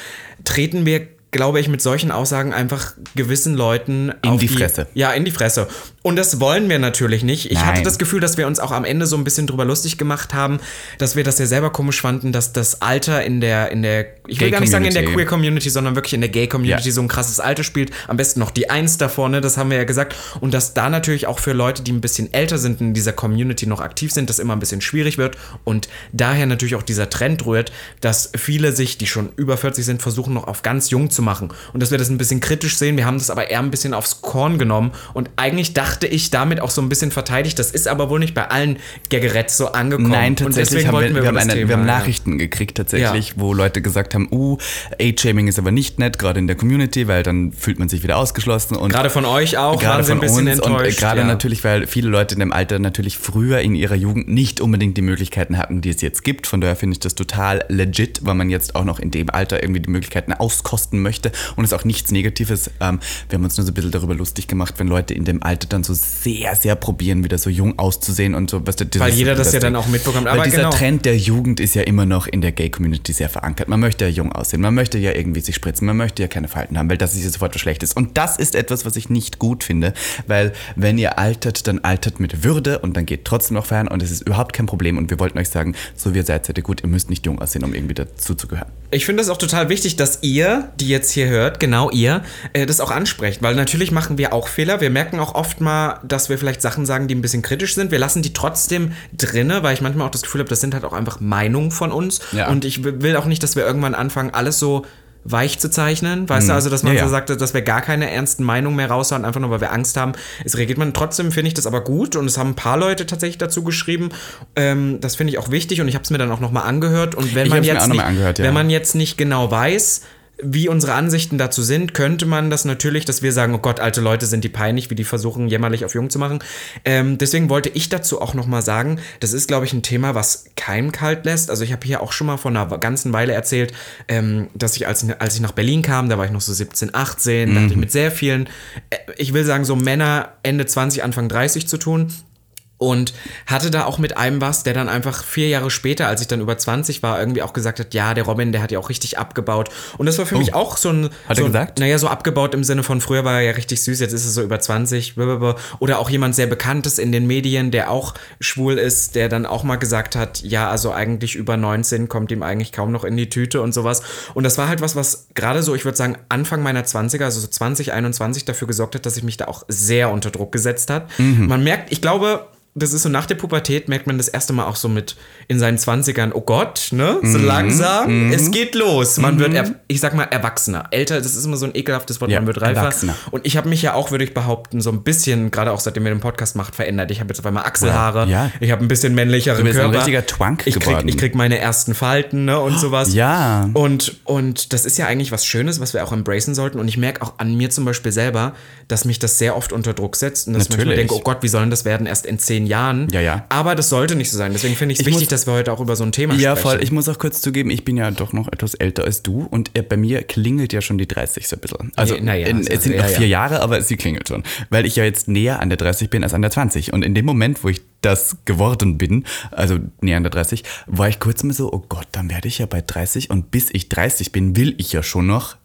Speaker 1: treten wir, glaube ich, mit solchen Aussagen einfach gewissen Leuten
Speaker 2: In die Fresse.
Speaker 1: Ja, in die Fresse. Und das wollen wir natürlich nicht. Ich hatte
Speaker 2: Nein.
Speaker 1: das Gefühl, dass wir uns auch am Ende so ein bisschen drüber lustig gemacht haben, dass wir das ja selber komisch fanden, dass das Alter in der, in der, ich will
Speaker 2: Gay
Speaker 1: gar nicht sagen in der
Speaker 2: Community.
Speaker 1: Queer Community, sondern wirklich in der Gay Community
Speaker 2: Ja.
Speaker 1: so ein krasses Alter spielt. Am besten noch die Eins da vorne, das haben wir ja gesagt. Und dass da natürlich auch für Leute, die ein bisschen älter sind, in dieser Community noch aktiv sind, das immer ein bisschen schwierig wird. Und daher natürlich auch dieser Trend rührt, dass viele sich, die schon über 40 sind, versuchen noch auf ganz jung zu machen. Und dass wir das ein bisschen kritisch sehen. Wir haben das aber eher ein bisschen aufs Korn genommen. Und eigentlich dachte ich damit auch so ein bisschen verteidigt. Das ist aber wohl nicht bei allen Gaggerettes so angekommen.
Speaker 2: Nein,
Speaker 1: Und
Speaker 2: tatsächlich
Speaker 1: deswegen
Speaker 2: haben wir, wir, haben eine,
Speaker 1: Thema,
Speaker 2: wir haben
Speaker 1: ja.
Speaker 2: Nachrichten gekriegt tatsächlich, wo Leute gesagt haben, uh, Age-Shaming ist aber nicht nett, gerade in der Community, weil dann fühlt man sich wieder ausgeschlossen. Und
Speaker 1: Gerade von euch auch,
Speaker 2: gerade von
Speaker 1: ein bisschen
Speaker 2: uns und
Speaker 1: enttäuscht.
Speaker 2: gerade
Speaker 1: ja.
Speaker 2: natürlich, weil viele Leute in dem Alter natürlich früher in ihrer Jugend nicht unbedingt die Möglichkeiten hatten, die es jetzt gibt. Von daher finde ich das total legit, weil man jetzt auch noch in dem Alter irgendwie die Möglichkeiten auskosten möchte und es ist auch nichts Negatives. Ähm, wir haben uns nur so ein bisschen darüber lustig gemacht, wenn Leute in dem Alter dann so sehr, sehr probieren, wieder so jung auszusehen und so. Was
Speaker 1: Weil jeder das ja dann auch mitbekommt. Aber
Speaker 2: dieser
Speaker 1: genau.
Speaker 2: Trend der Jugend ist ja immer noch in der Gay-Community sehr verankert. Man möchte ja jung aussehen, man möchte ja irgendwie sich spritzen, man möchte ja keine Falten haben, weil das ist ja sofort was Schlechtes. Und das ist etwas, was ich nicht gut finde, weil wenn ihr altert, dann altert mit Würde und dann geht trotzdem noch feiern und es ist überhaupt kein Problem. Und wir wollten euch sagen, so wie ihr seid, seid ihr gut, ihr müsst nicht jung aussehen, um irgendwie dazu zu gehören.
Speaker 1: Ich finde es auch total wichtig, dass ihr, die jetzt hier hört, genau ihr, äh, das auch ansprecht. Weil natürlich machen wir auch Fehler. Wir merken auch oft mal, dass wir vielleicht Sachen sagen, die ein bisschen kritisch sind. Wir lassen die trotzdem drinne, weil ich manchmal auch das Gefühl habe, das sind halt auch einfach Meinungen von uns.
Speaker 2: Ja.
Speaker 1: Und ich will auch nicht, dass wir irgendwann anfangen, alles so weich zu zeichnen, weißt du, also dass man
Speaker 2: Ja,
Speaker 1: so
Speaker 2: ja.
Speaker 1: sagt, dass wir gar keine ernsten Meinungen mehr raushauen, einfach nur weil wir Angst haben. Es reagiert man trotzdem, finde ich das aber gut und es haben ein paar Leute tatsächlich dazu geschrieben. Ähm, das finde ich auch wichtig und ich habe es mir dann auch nochmal angehört und wenn
Speaker 2: Ich
Speaker 1: man jetzt nicht,
Speaker 2: mal angehört, ja.
Speaker 1: wenn man jetzt nicht genau weiß, wie unsere Ansichten dazu sind, könnte man das natürlich, dass wir sagen, oh Gott, alte Leute sind die peinlich, wie die versuchen, jämmerlich auf jung zu machen. Ähm, deswegen wollte ich dazu auch noch mal sagen, das ist, glaube ich, ein Thema, was keinem kalt lässt. Also ich habe hier auch schon mal vor einer ganzen Weile erzählt, ähm, dass ich als, als ich nach Berlin kam, da war ich noch so 17, 18, da hatte ich mit sehr vielen, äh, ich will sagen, so Männer Ende 20, Anfang 30 zu tun. Und hatte da auch mit einem was, der dann einfach vier Jahre später, als ich dann über 20 war, irgendwie auch gesagt hat, ja, der Robin, der hat ja auch richtig abgebaut. Und das war für mich auch so ein...
Speaker 2: Oh. Hat
Speaker 1: so,
Speaker 2: er gesagt?
Speaker 1: Naja, so abgebaut im Sinne von früher war er ja richtig süß, jetzt ist er so über 20. blablabla. Oder auch jemand sehr Bekanntes in den Medien, der auch schwul ist, der dann auch mal gesagt hat, ja, also eigentlich über 19 kommt ihm eigentlich kaum noch in die Tüte und sowas. Und das war halt was, was gerade so, ich würde sagen, Anfang meiner 20er, also so 2021 dafür gesorgt hat, dass ich mich da auch sehr unter Druck gesetzt hat.
Speaker 2: Mhm.
Speaker 1: Man merkt, ich glaube, das ist so nach der Pubertät merkt man das erste Mal auch so mit in seinen 20ern, oh Gott, ne?
Speaker 2: Mhm.
Speaker 1: So langsam, es geht los. Man wird, er, ich sag mal, erwachsener. Älter, das ist immer so ein ekelhaftes Wort,
Speaker 2: Ja,
Speaker 1: man wird reifer. Und ich habe mich ja auch, würde ich behaupten, so ein bisschen, gerade auch seitdem wir den Podcast macht, verändert. Ich habe jetzt auf einmal Achselhaare,
Speaker 2: Ja.
Speaker 1: ich habe ein bisschen männlicheren
Speaker 2: Du bist ein
Speaker 1: Körper.
Speaker 2: richtiger Twunk
Speaker 1: ich krieg,
Speaker 2: geworden.
Speaker 1: Ich krieg meine ersten Falten, ne? Und sowas.
Speaker 2: Ja.
Speaker 1: Und, und das ist ja eigentlich was Schönes, was wir auch embracen sollten. Und ich merke auch an mir zum Beispiel selber, dass mich das sehr oft unter Druck setzt und dass ich
Speaker 2: Natürlich.
Speaker 1: denke, oh Gott, wie sollen das werden erst in zehn Jahren?
Speaker 2: Ja, ja.
Speaker 1: Aber das sollte nicht so sein. Deswegen finde ich es
Speaker 2: Ich
Speaker 1: wichtig,
Speaker 2: muss-
Speaker 1: dass wir heute auch über so ein Thema
Speaker 2: Ja,
Speaker 1: sprechen.
Speaker 2: voll. Ich muss auch kurz zugeben, ich bin ja doch noch etwas älter als du und äh, bei mir klingelt ja schon die 30 so ein bisschen. Also,
Speaker 1: Ja, ja,
Speaker 2: in,
Speaker 1: also,
Speaker 2: es sind
Speaker 1: ja,
Speaker 2: noch
Speaker 1: ja.
Speaker 2: vier Jahre, aber sie klingelt schon. Weil ich ja jetzt näher an der 30 bin als an der 20. Und in dem Moment, wo ich das geworden bin, also näher an der 30, war ich kurz mal so, oh Gott, dann werde ich ja bei 30 und bis ich 30 bin, will ich ja schon noch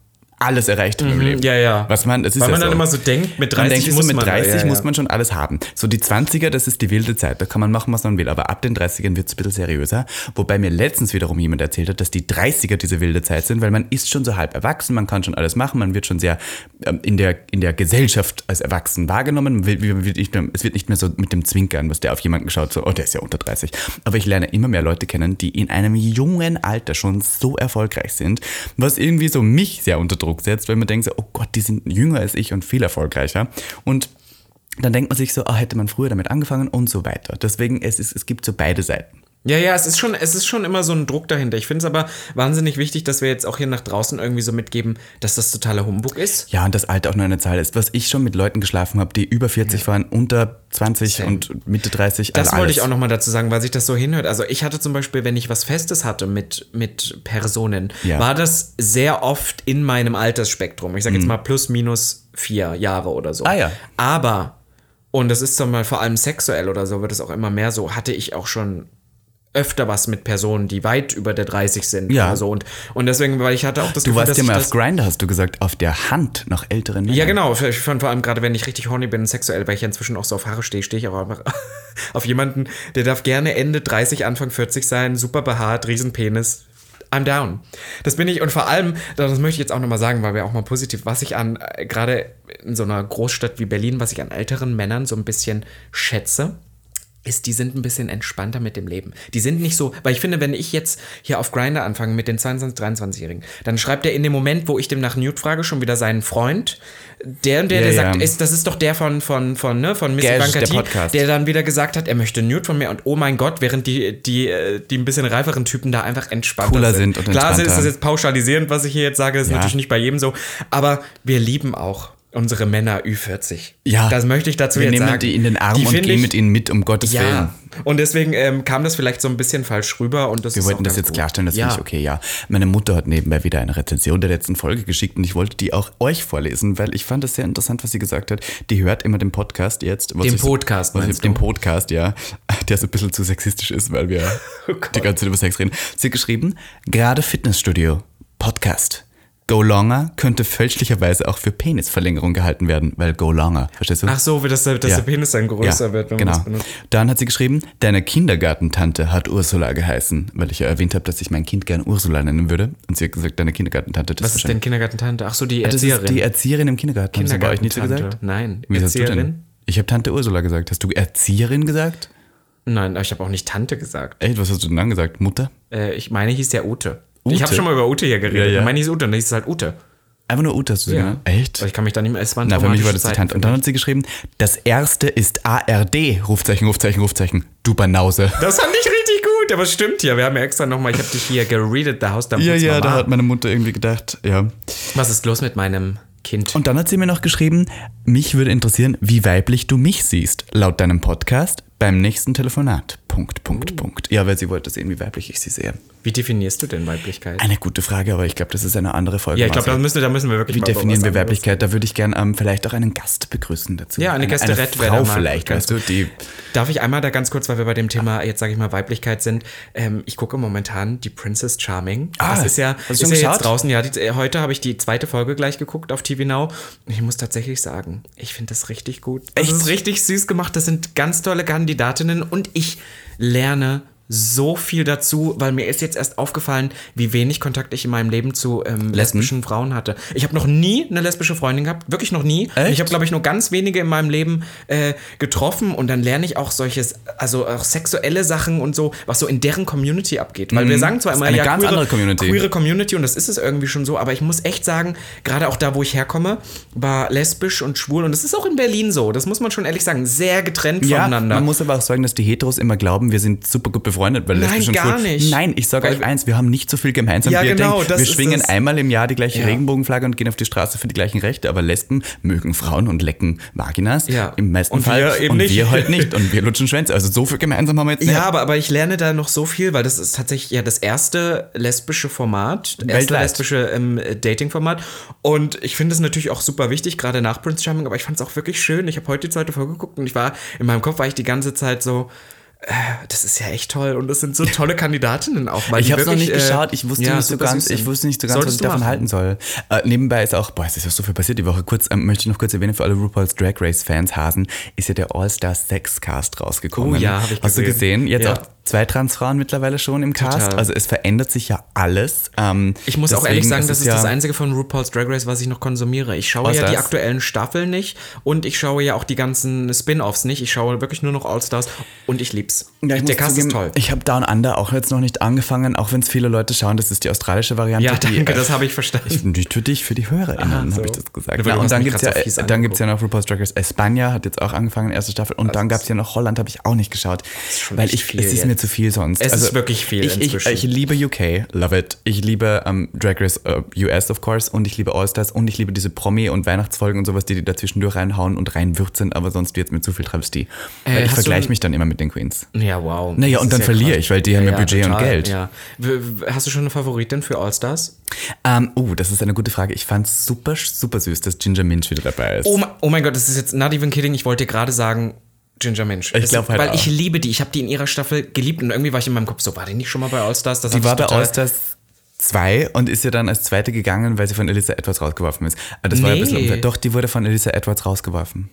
Speaker 2: alles erreicht im Leben.
Speaker 1: ja, ja.
Speaker 2: Was man, es ist
Speaker 1: Weil
Speaker 2: ja
Speaker 1: man
Speaker 2: so.
Speaker 1: dann immer so denkt, mit
Speaker 2: Man
Speaker 1: 30
Speaker 2: denkt sich
Speaker 1: muss
Speaker 2: so, mit
Speaker 1: man,
Speaker 2: 30
Speaker 1: ja,
Speaker 2: muss man schon alles haben. So die 20er, das ist die wilde Zeit, da kann man machen, was man will. Aber ab den 30ern wird es ein bisschen seriöser. Wobei mir letztens wiederum jemand erzählt hat, dass die 30er diese wilde Zeit sind, weil man ist schon so halb erwachsen, man kann schon alles machen, man wird schon sehr ähm, in, der, in der Gesellschaft als erwachsen wahrgenommen. Man will, man wird nicht mehr, es wird nicht mehr so mit dem Zwinkern, was der auf jemanden schaut, so, oh, der ist ja unter 30. Aber ich lerne immer mehr Leute kennen, die in einem jungen Alter schon so erfolgreich sind, was irgendwie so mich sehr unter Druck setzt, weil man denkt so, oh Gott, die sind jünger als ich und viel erfolgreicher. Und dann denkt man sich so, ah, hätte man früher damit angefangen und so weiter. Deswegen, es, ist, es gibt so beide Seiten.
Speaker 1: Ja, ja, es ist schon, es ist schon immer so ein Druck dahinter. Ich finde es aber wahnsinnig wichtig, dass wir jetzt auch hier nach draußen irgendwie so mitgeben, dass das totaler Humbug ist.
Speaker 2: Ja, und das Alter auch nur eine Zahl ist. Was ich schon mit Leuten geschlafen habe, die über 40 waren, unter 20
Speaker 1: Same.
Speaker 2: und Mitte 30.
Speaker 1: Das
Speaker 2: also
Speaker 1: wollte ich auch nochmal dazu sagen, weil sich das so hinhört. Also ich hatte zum Beispiel, wenn ich was Festes hatte mit, mit Personen,
Speaker 2: Ja.
Speaker 1: war das sehr oft in meinem Altersspektrum. Ich sage jetzt mal plus minus vier Jahre oder so.
Speaker 2: Mhm. Ah ja.
Speaker 1: Aber, und das ist dann mal vor allem sexuell oder so, wird es auch immer mehr so, hatte ich auch schon öfter was mit Personen, die weit über der 30 sind
Speaker 2: Ja.
Speaker 1: oder so. Und, und deswegen, weil ich hatte auch das
Speaker 2: Du
Speaker 1: Gefühl,
Speaker 2: warst
Speaker 1: dass
Speaker 2: ja mal auf Grinder, hast du gesagt, auf der Hand nach älteren Männern.
Speaker 1: ja, genau. Ich fand vor allem gerade, wenn ich richtig horny bin, sexuell, weil ich ja inzwischen auch so auf Haare stehe, stehe ich auch einfach [LAUGHS] auf jemanden, der darf gerne Ende 30, Anfang 40 sein, super behaart, Riesenpenis. I'm down. Das bin ich und vor allem, das möchte ich jetzt auch nochmal sagen, weil wir auch mal positiv, was ich an, äh, gerade in so einer Großstadt wie Berlin, was ich an älteren Männern so ein bisschen schätze, ist, die sind ein bisschen entspannter mit dem Leben. Die sind nicht so, weil ich finde, wenn ich jetzt hier auf Grinder anfange mit den 22, 23-Jährigen, dann schreibt er in dem Moment, wo ich dem nach Nude frage, schon wieder seinen Freund, der und der,
Speaker 2: Ja,
Speaker 1: der
Speaker 2: ja.
Speaker 1: sagt, ist, das ist doch der von, von, von, ne, von Miss
Speaker 2: Gash,
Speaker 1: Ivanka
Speaker 2: der Podcast.
Speaker 1: der dann wieder gesagt hat, er möchte Nude von mir und oh mein Gott, während die, die, äh, die ein bisschen reiferen Typen da einfach entspannter
Speaker 2: Cooler
Speaker 1: sind.
Speaker 2: sind und
Speaker 1: Klar ist das jetzt pauschalisierend, was ich hier jetzt sage, das ist
Speaker 2: Ja.
Speaker 1: natürlich nicht bei jedem so, aber wir lieben auch unsere Männer Ü40.
Speaker 2: Ja.
Speaker 1: Das möchte ich dazu
Speaker 2: Wir
Speaker 1: jetzt
Speaker 2: nehmen
Speaker 1: sagen.
Speaker 2: die in den Arm
Speaker 1: Die
Speaker 2: und gehen
Speaker 1: ich-
Speaker 2: mit ihnen mit, um Gottes Willen.
Speaker 1: ja, und deswegen ähm, kam das vielleicht so ein bisschen falsch rüber und das
Speaker 2: Wir wollten das jetzt
Speaker 1: gut.
Speaker 2: klarstellen, das
Speaker 1: ja.
Speaker 2: finde ich okay, ja. Meine Mutter hat nebenbei wieder eine Rezension der letzten Folge geschickt und ich wollte die auch euch vorlesen, weil ich fand das sehr interessant, was sie gesagt hat. Die hört immer den Podcast jetzt.
Speaker 1: Den Podcast,
Speaker 2: was ich, Den? Podcast, ja. [LAUGHS] Der so ein bisschen zu sexistisch ist, weil wir [LAUGHS]
Speaker 1: Oh
Speaker 2: die ganze Zeit über Sex reden. Sie hat geschrieben, gerade Fitnessstudio, Podcast. Go Longer könnte fälschlicherweise auch für Penisverlängerung gehalten werden, weil Go Longer, verstehst du?
Speaker 1: Ach so, wie das, dass
Speaker 2: Ja.
Speaker 1: der Penis dann größer wird, wenn
Speaker 2: genau.
Speaker 1: man das benutzt.
Speaker 2: Dann hat sie geschrieben, deine Kindergartentante hat Ursula geheißen, weil ich ja erwähnt habe, dass ich mein Kind gern Ursula nennen würde. Und sie hat gesagt, deine Kindergartentante. Das
Speaker 1: Was ist denn Kindergartentante? Ach so, die
Speaker 2: Das
Speaker 1: Erzieherin.
Speaker 2: ist die Erzieherin im Kindergarten. Haben sie bei gesagt?
Speaker 1: Nein,
Speaker 2: Wie hast du
Speaker 1: Erzieherin?
Speaker 2: denn? Ich habe Tante Ursula gesagt. Hast du Erzieherin gesagt?
Speaker 1: Nein, ich habe auch nicht Tante gesagt.
Speaker 2: Echt, was hast du denn dann gesagt? Mutter?
Speaker 1: Äh, ich meine, hieß ja Ute.
Speaker 2: Ute?
Speaker 1: Ich habe schon mal über Ute hier geredet.
Speaker 2: Ja, ja.
Speaker 1: Ich meine, hieß Ute und dann hieß es halt Ute.
Speaker 2: Einfach nur Ute du
Speaker 1: Ja.
Speaker 2: genannt? Echt?
Speaker 1: Weil ich kann mich da nicht mehr. Es waren
Speaker 2: Na, für mich war das die
Speaker 1: Zeiten
Speaker 2: Tante.
Speaker 1: für
Speaker 2: Und dann hat sie geschrieben, das erste ist ARD, Rufzeichen, Rufzeichen, Rufzeichen. Du Banause.
Speaker 1: Das fand ich richtig gut, aber es stimmt ja. Wir haben ja extra nochmal, ich habe dich hier geredet, der Haus
Speaker 2: Ja, ja, da hat meine Mutter irgendwie gedacht, ja.
Speaker 1: Was ist los mit meinem Kind?
Speaker 2: Und dann hat sie mir noch geschrieben, mich würde interessieren, wie weiblich du mich siehst, laut deinem Podcast beim nächsten Telefonat. Punkt. Punkt, Punkt. Ja, weil sie wollte sehen, wie weiblich ich sie sehe.
Speaker 1: Wie definierst du denn Weiblichkeit?
Speaker 2: Eine gute Frage, aber ich glaube, das ist eine andere Folge.
Speaker 1: ja, ich glaube, da müssen, da müssen wir wirklich
Speaker 2: Wie definieren wir Weiblichkeit? Da würde ich gerne ähm, vielleicht auch einen Gast begrüßen dazu.
Speaker 1: Ja, eine Gästerett wäre
Speaker 2: Frau vielleicht,
Speaker 1: ganz
Speaker 2: weißt du, die
Speaker 1: Darf ich einmal da ganz kurz, weil wir bei dem Thema jetzt sage ich mal Weiblichkeit sind, ähm, ich gucke momentan die Princess Charming.
Speaker 2: Ah,
Speaker 1: das ist ja, ist ja
Speaker 2: geschaut?
Speaker 1: jetzt draußen. Ja, die, heute habe ich die zweite Folge gleich geguckt auf TV Now. Und ich muss tatsächlich sagen, ich finde das richtig gut. Das
Speaker 2: Echt?
Speaker 1: ist richtig süß gemacht. Das sind ganz tolle Kandidatinnen und ich lerne so viel dazu, weil mir ist jetzt erst aufgefallen, wie wenig Kontakt ich in meinem Leben zu ähm, lesbischen Frauen hatte. Ich habe noch nie eine lesbische Freundin gehabt, wirklich noch nie. Ich habe, glaube ich, nur ganz wenige in meinem Leben äh, getroffen und dann lerne ich auch solches, also auch sexuelle Sachen und so, was so in deren Community abgeht. Weil wir sagen zwar
Speaker 2: Mhm.
Speaker 1: Immer,
Speaker 2: eine
Speaker 1: ja,
Speaker 2: ganz
Speaker 1: queere,
Speaker 2: andere Community.
Speaker 1: queere Community und das ist es irgendwie schon so, aber ich muss echt sagen, gerade auch da, wo ich herkomme, war lesbisch und schwul und das ist auch in Berlin so, das muss man schon ehrlich sagen, sehr getrennt
Speaker 2: Ja,
Speaker 1: voneinander.
Speaker 2: man muss aber auch sagen, dass die Heteros immer glauben, wir sind super gut befreundet, weil
Speaker 1: Nein, gar
Speaker 2: schwul.
Speaker 1: nicht.
Speaker 2: Nein, ich sage euch eins, wir haben nicht so viel gemeinsam.
Speaker 1: Ja,
Speaker 2: wie ihr
Speaker 1: genau,
Speaker 2: denkt.
Speaker 1: das
Speaker 2: wir schwingen
Speaker 1: das.
Speaker 2: einmal im Jahr die gleiche
Speaker 1: Ja.
Speaker 2: Regenbogenflagge und gehen auf die Straße für die gleichen Rechte, aber Lesben mögen Frauen und lecken Vaginas
Speaker 1: Ja.
Speaker 2: im meisten
Speaker 1: Und
Speaker 2: Fall.
Speaker 1: wir eben
Speaker 2: und
Speaker 1: nicht.
Speaker 2: wir halt nicht und wir lutschen Schwänze. Also so viel gemeinsam haben wir jetzt nicht.
Speaker 1: Ja, aber, aber ich lerne da noch so viel, weil das ist tatsächlich ja das erste lesbische Format, das erste lesbische ähm, Dating-Format. Und ich finde es natürlich auch super wichtig, gerade nach Prince Charming, aber ich fand es auch wirklich schön. Ich habe heute die zweite Folge geguckt und ich war, in meinem Kopf war ich die ganze Zeit so, das ist ja echt toll und das sind so tolle Kandidatinnen auch. Weil
Speaker 2: Ich habe noch nicht
Speaker 1: äh,
Speaker 2: geschaut, ich wusste
Speaker 1: ja,
Speaker 2: nicht so ganz, ich wusste nicht so ganz,
Speaker 1: Solltest
Speaker 2: was ich davon
Speaker 1: machen.
Speaker 2: halten soll. Äh, nebenbei ist auch, boah, es ist ja so viel passiert die Woche. Kurz ähm, möchte ich noch kurz erwähnen für alle RuPaul's Drag Race Fans Hasen, ist ja der All-Star Sex Cast rausgekommen.
Speaker 1: Oh ja, hab ich
Speaker 2: Hast du
Speaker 1: gesehen.
Speaker 2: gesehen? Jetzt
Speaker 1: Ja.
Speaker 2: auch zwei Transfrauen mittlerweile schon im Cast.
Speaker 1: Total.
Speaker 2: Also es verändert sich ja alles. Ähm,
Speaker 1: Ich muss auch ehrlich sagen, das ist
Speaker 2: ja,
Speaker 1: das einzige von RuPaul's Drag Race, was ich noch konsumiere. Ich schaue ja die
Speaker 2: das?
Speaker 1: aktuellen Staffeln nicht und ich schaue ja auch die ganzen Spin-Offs nicht. Ich schaue wirklich nur noch All-Stars und ich lieb's.
Speaker 2: Ja, ich
Speaker 1: Der Cast
Speaker 2: zugeben,
Speaker 1: ist toll.
Speaker 2: Ich habe Down Under auch jetzt noch nicht angefangen, auch wenn es viele Leute schauen. Das ist die australische Variante.
Speaker 1: Ja,
Speaker 2: die,
Speaker 1: danke,
Speaker 2: äh,
Speaker 1: das habe ich verstanden.
Speaker 2: Nicht für dich, für die HörerInnen,
Speaker 1: Aha,
Speaker 2: habe
Speaker 1: so.
Speaker 2: ich das gesagt.
Speaker 1: Ja,
Speaker 2: und dann gibt es ja,
Speaker 1: so
Speaker 2: dann gibt's ja noch RuPaul's Drag Race España, hat jetzt auch angefangen, erste Staffel. Und dann gab es ja noch Holland, habe ich auch nicht geschaut. Weil ich,
Speaker 1: viel
Speaker 2: es ist mir
Speaker 1: jetzt.
Speaker 2: zu viel sonst.
Speaker 1: Es ist wirklich viel
Speaker 2: Ich, ich,
Speaker 1: inzwischen.
Speaker 2: ich liebe UK, love it. Ich liebe ähm, Drag Race äh, US, of course. Und ich liebe All-Stars. Und ich liebe diese Promi- und Weihnachtsfolgen und sowas, die die da zwischendurch reinhauen und reinwürzen. Aber sonst wird es mir zu viel Travestie. Weil ich vergleiche mich dann immer mit den Queens.
Speaker 1: Ja, wow.
Speaker 2: Naja, und dann
Speaker 1: ja
Speaker 2: verliere ich, weil die haben ja Budget und Geld.
Speaker 1: Ja. Hast du schon eine Favoritin für All-Stars?
Speaker 2: Ähm, oh, das ist eine gute Frage. Ich fand super, super süß, dass Ginger Minch wieder dabei ist.
Speaker 1: Oh, mein- oh mein Gott, das ist jetzt not even kidding. Ich wollte gerade sagen, Ginger Minch.
Speaker 2: Ich
Speaker 1: Es-
Speaker 2: glaub halt
Speaker 1: Weil
Speaker 2: auch.
Speaker 1: ich liebe die. Ich habe die in ihrer Staffel geliebt und irgendwie war ich in meinem Kopf so, war die nicht schon mal bei All-Stars? Das
Speaker 2: Die war bei
Speaker 1: total-
Speaker 2: Allstars 2 und ist ja dann als zweite gegangen, weil sie von Elisa Edwards rausgeworfen ist. Aber Das war ein bisschen
Speaker 1: Nee.
Speaker 2: unfair. Doch, die wurde von Elisa Edwards rausgeworfen.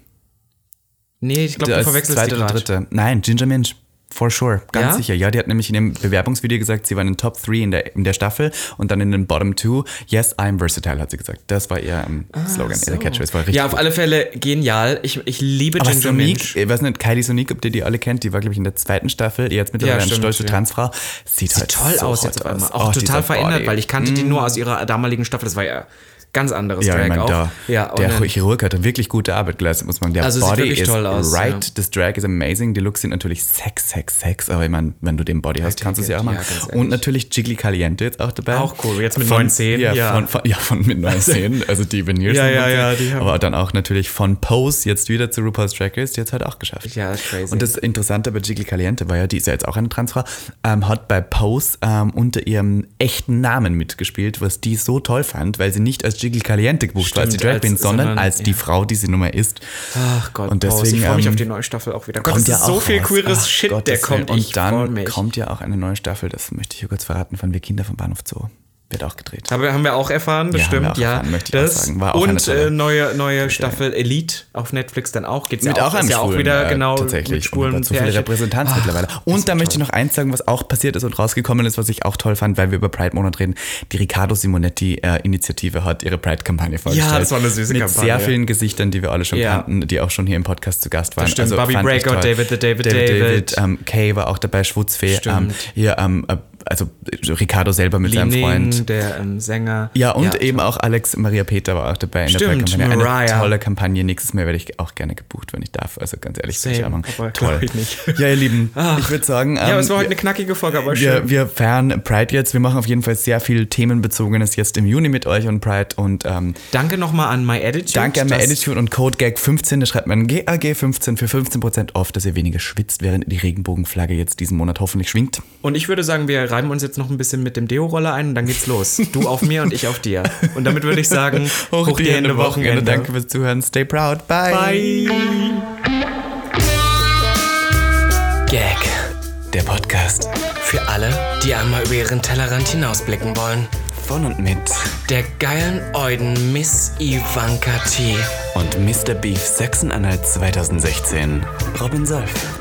Speaker 1: Nee, ich glaube, du verwechselst
Speaker 2: zweite
Speaker 1: die
Speaker 2: oder
Speaker 1: gerade.
Speaker 2: dritte. Nein, Ginger Minch. For sure, ganz
Speaker 1: Ja?
Speaker 2: sicher. Ja, die hat nämlich in ihrem Bewerbungsvideo gesagt, sie war in den Top 3 in der, in der Staffel und dann in den Bottom 2. Yes, I'm versatile, hat sie gesagt. Das war ihr ähm, Slogan, ihre Catchphrase. War richtig
Speaker 1: Ja, auf
Speaker 2: gut.
Speaker 1: alle Fälle genial. Ich, ich liebe
Speaker 2: Aber
Speaker 1: Ginger
Speaker 2: Sonique, ich weiß nicht, Kylie Sonique, ob ihr die alle kennt, die war, glaube ich, in der zweiten Staffel, jetzt mittlerweile
Speaker 1: Ja,
Speaker 2: eine stolze
Speaker 1: ja.
Speaker 2: Transfrau. Sieht,
Speaker 1: Sieht
Speaker 2: halt
Speaker 1: toll
Speaker 2: so
Speaker 1: aus jetzt auf einmal. Auch
Speaker 2: Oh,
Speaker 1: total verändert,
Speaker 2: Body.
Speaker 1: weil ich kannte die nur aus ihrer damaligen Staffel. Das war ja ganz anderes
Speaker 2: Ja,
Speaker 1: Drag
Speaker 2: ich meine,
Speaker 1: auch.
Speaker 2: da,
Speaker 1: ja,
Speaker 2: der
Speaker 1: dann-
Speaker 2: Chirurg hat wirklich gute Arbeit geleistet, muss man. Der
Speaker 1: Also sieht
Speaker 2: Body
Speaker 1: wirklich
Speaker 2: ist
Speaker 1: toll aus,
Speaker 2: right,
Speaker 1: ja.
Speaker 2: das Drag ist amazing, die Looks sind natürlich sex, sex, sex, aber ich meine, wenn du den Body hast, kannst du es ja auch machen.
Speaker 1: Ja,
Speaker 2: Und natürlich Jiggly Caliente jetzt auch dabei.
Speaker 1: Auch cool, jetzt mit
Speaker 2: Von-
Speaker 1: neuen Zähnen,
Speaker 2: Ja,
Speaker 1: ja.
Speaker 2: Von, von, ja, von mit neuen Zähnen, [LAUGHS] also die Veneers.
Speaker 1: Ja, ja, ja, die haben-
Speaker 2: Aber dann auch natürlich von Pose jetzt wieder zu RuPaul's Drag Race, die hat es halt auch geschafft.
Speaker 1: Ja, crazy.
Speaker 2: Und das Interessante bei Jiggly Caliente war ja, die ist ja jetzt auch eine Transfrau, ähm, hat bei Pose ähm, unter ihrem echten Namen mitgespielt, was die so toll fand, weil sie nicht als Jiggly Caliente gebucht war, als die Drag Queen, sondern,
Speaker 1: sondern-
Speaker 2: als die
Speaker 1: ja.
Speaker 2: Frau, die sie nun mal ist.
Speaker 1: Ach Gott,
Speaker 2: Und
Speaker 1: Pause.
Speaker 2: deswegen,
Speaker 1: ich freue mich
Speaker 2: ähm,
Speaker 1: auf die neue Staffel auch wieder. Gott,
Speaker 2: kommt ja
Speaker 1: ist so
Speaker 2: auch
Speaker 1: viel
Speaker 2: raus.
Speaker 1: queeres
Speaker 2: Ach,
Speaker 1: Shit,
Speaker 2: Gottes
Speaker 1: der kommt.
Speaker 2: Und dann kommt ja auch eine neue Staffel, das möchte ich hier kurz verraten, von Wir Kinder vom Bahnhof Zoo. Wird auch gedreht.
Speaker 1: Haben wir, haben wir auch erfahren, das
Speaker 2: Ja, auch
Speaker 1: ja.
Speaker 2: erfahren, möchte ich
Speaker 1: das
Speaker 2: sagen. War auch
Speaker 1: und äh, neue, neue Staffel Elite auf Netflix dann auch. Geht's
Speaker 2: Mit
Speaker 1: ja
Speaker 2: auch
Speaker 1: auch,
Speaker 2: einem
Speaker 1: ist ja auch wieder
Speaker 2: äh,
Speaker 1: genau
Speaker 2: tatsächlich.
Speaker 1: mit schwulen
Speaker 2: und viele
Speaker 1: Pärchen.
Speaker 2: Repräsentanz
Speaker 1: Ach,
Speaker 2: mittlerweile. Und da möchte ich noch eins sagen, was auch passiert ist und rausgekommen ist, was ich auch toll fand, weil wir über Pride Monat reden. Die Riccardo Simonetti äh, Initiative hat ihre Pride Kampagne vorgestellt.
Speaker 1: das war eine süße
Speaker 2: Mit
Speaker 1: Kampagne.
Speaker 2: sehr vielen Gesichtern, die wir alle schon
Speaker 1: Ja.
Speaker 2: kannten, die auch schon hier im Podcast zu Gast waren. Also
Speaker 1: stimmt. Bobby
Speaker 2: fand ich
Speaker 1: Breakout. David the David
Speaker 2: David,
Speaker 1: David.
Speaker 2: ähm, Kay war auch dabei, Schwutzfee. Ähm, hier, ähm, äh, also Riccardo selber mit seinem
Speaker 1: Ning,
Speaker 2: Freund.
Speaker 1: der ähm, Sänger.
Speaker 2: Ja, und eben auch Alex Maria Peter war auch dabei in
Speaker 1: Stimmt,
Speaker 2: der. Eine
Speaker 1: Mariah.
Speaker 2: tolle Kampagne. Nächstes Mal werde ich auch gerne gebucht, wenn ich darf. Also ganz ehrlich,
Speaker 1: Same, aber
Speaker 2: Toll.
Speaker 1: ich nicht.
Speaker 2: Ja, ihr Lieben, [LAUGHS] ich würde sagen,
Speaker 1: Ja, aber
Speaker 2: ähm,
Speaker 1: es war heute eine knackige Folge, aber schön.
Speaker 2: wir, wir feiern Pride jetzt. Wir machen auf jeden Fall sehr viel Themenbezogenes jetzt im Juni mit euch und Pride. Und ähm,
Speaker 1: Danke nochmal an My Attitude.
Speaker 2: danke an My Attitude und Code GAG 15. Da schreibt man GAG15 für 15% off, dass ihr weniger schwitzt, während die Regenbogenflagge jetzt diesen Monat hoffentlich schwingt.
Speaker 1: Und ich würde sagen, wir reiben uns jetzt noch ein bisschen mit dem Deo-Roller ein und dann geht's los. Du auf mir und ich auf dir. Und damit würde ich sagen, [LAUGHS] hoch, die Hände, Wochenende.
Speaker 2: Danke fürs Zuhören. Stay proud. Bye.
Speaker 1: Bye.
Speaker 3: Gag.
Speaker 2: Der Podcast
Speaker 3: Für alle, die einmal über ihren Tellerrand hinausblicken wollen.
Speaker 2: von und mit
Speaker 3: Der geilen Euden Miss Ivanka T.
Speaker 2: und Mr. Beef Sachsen-Anhalt 2016. Robin Solf.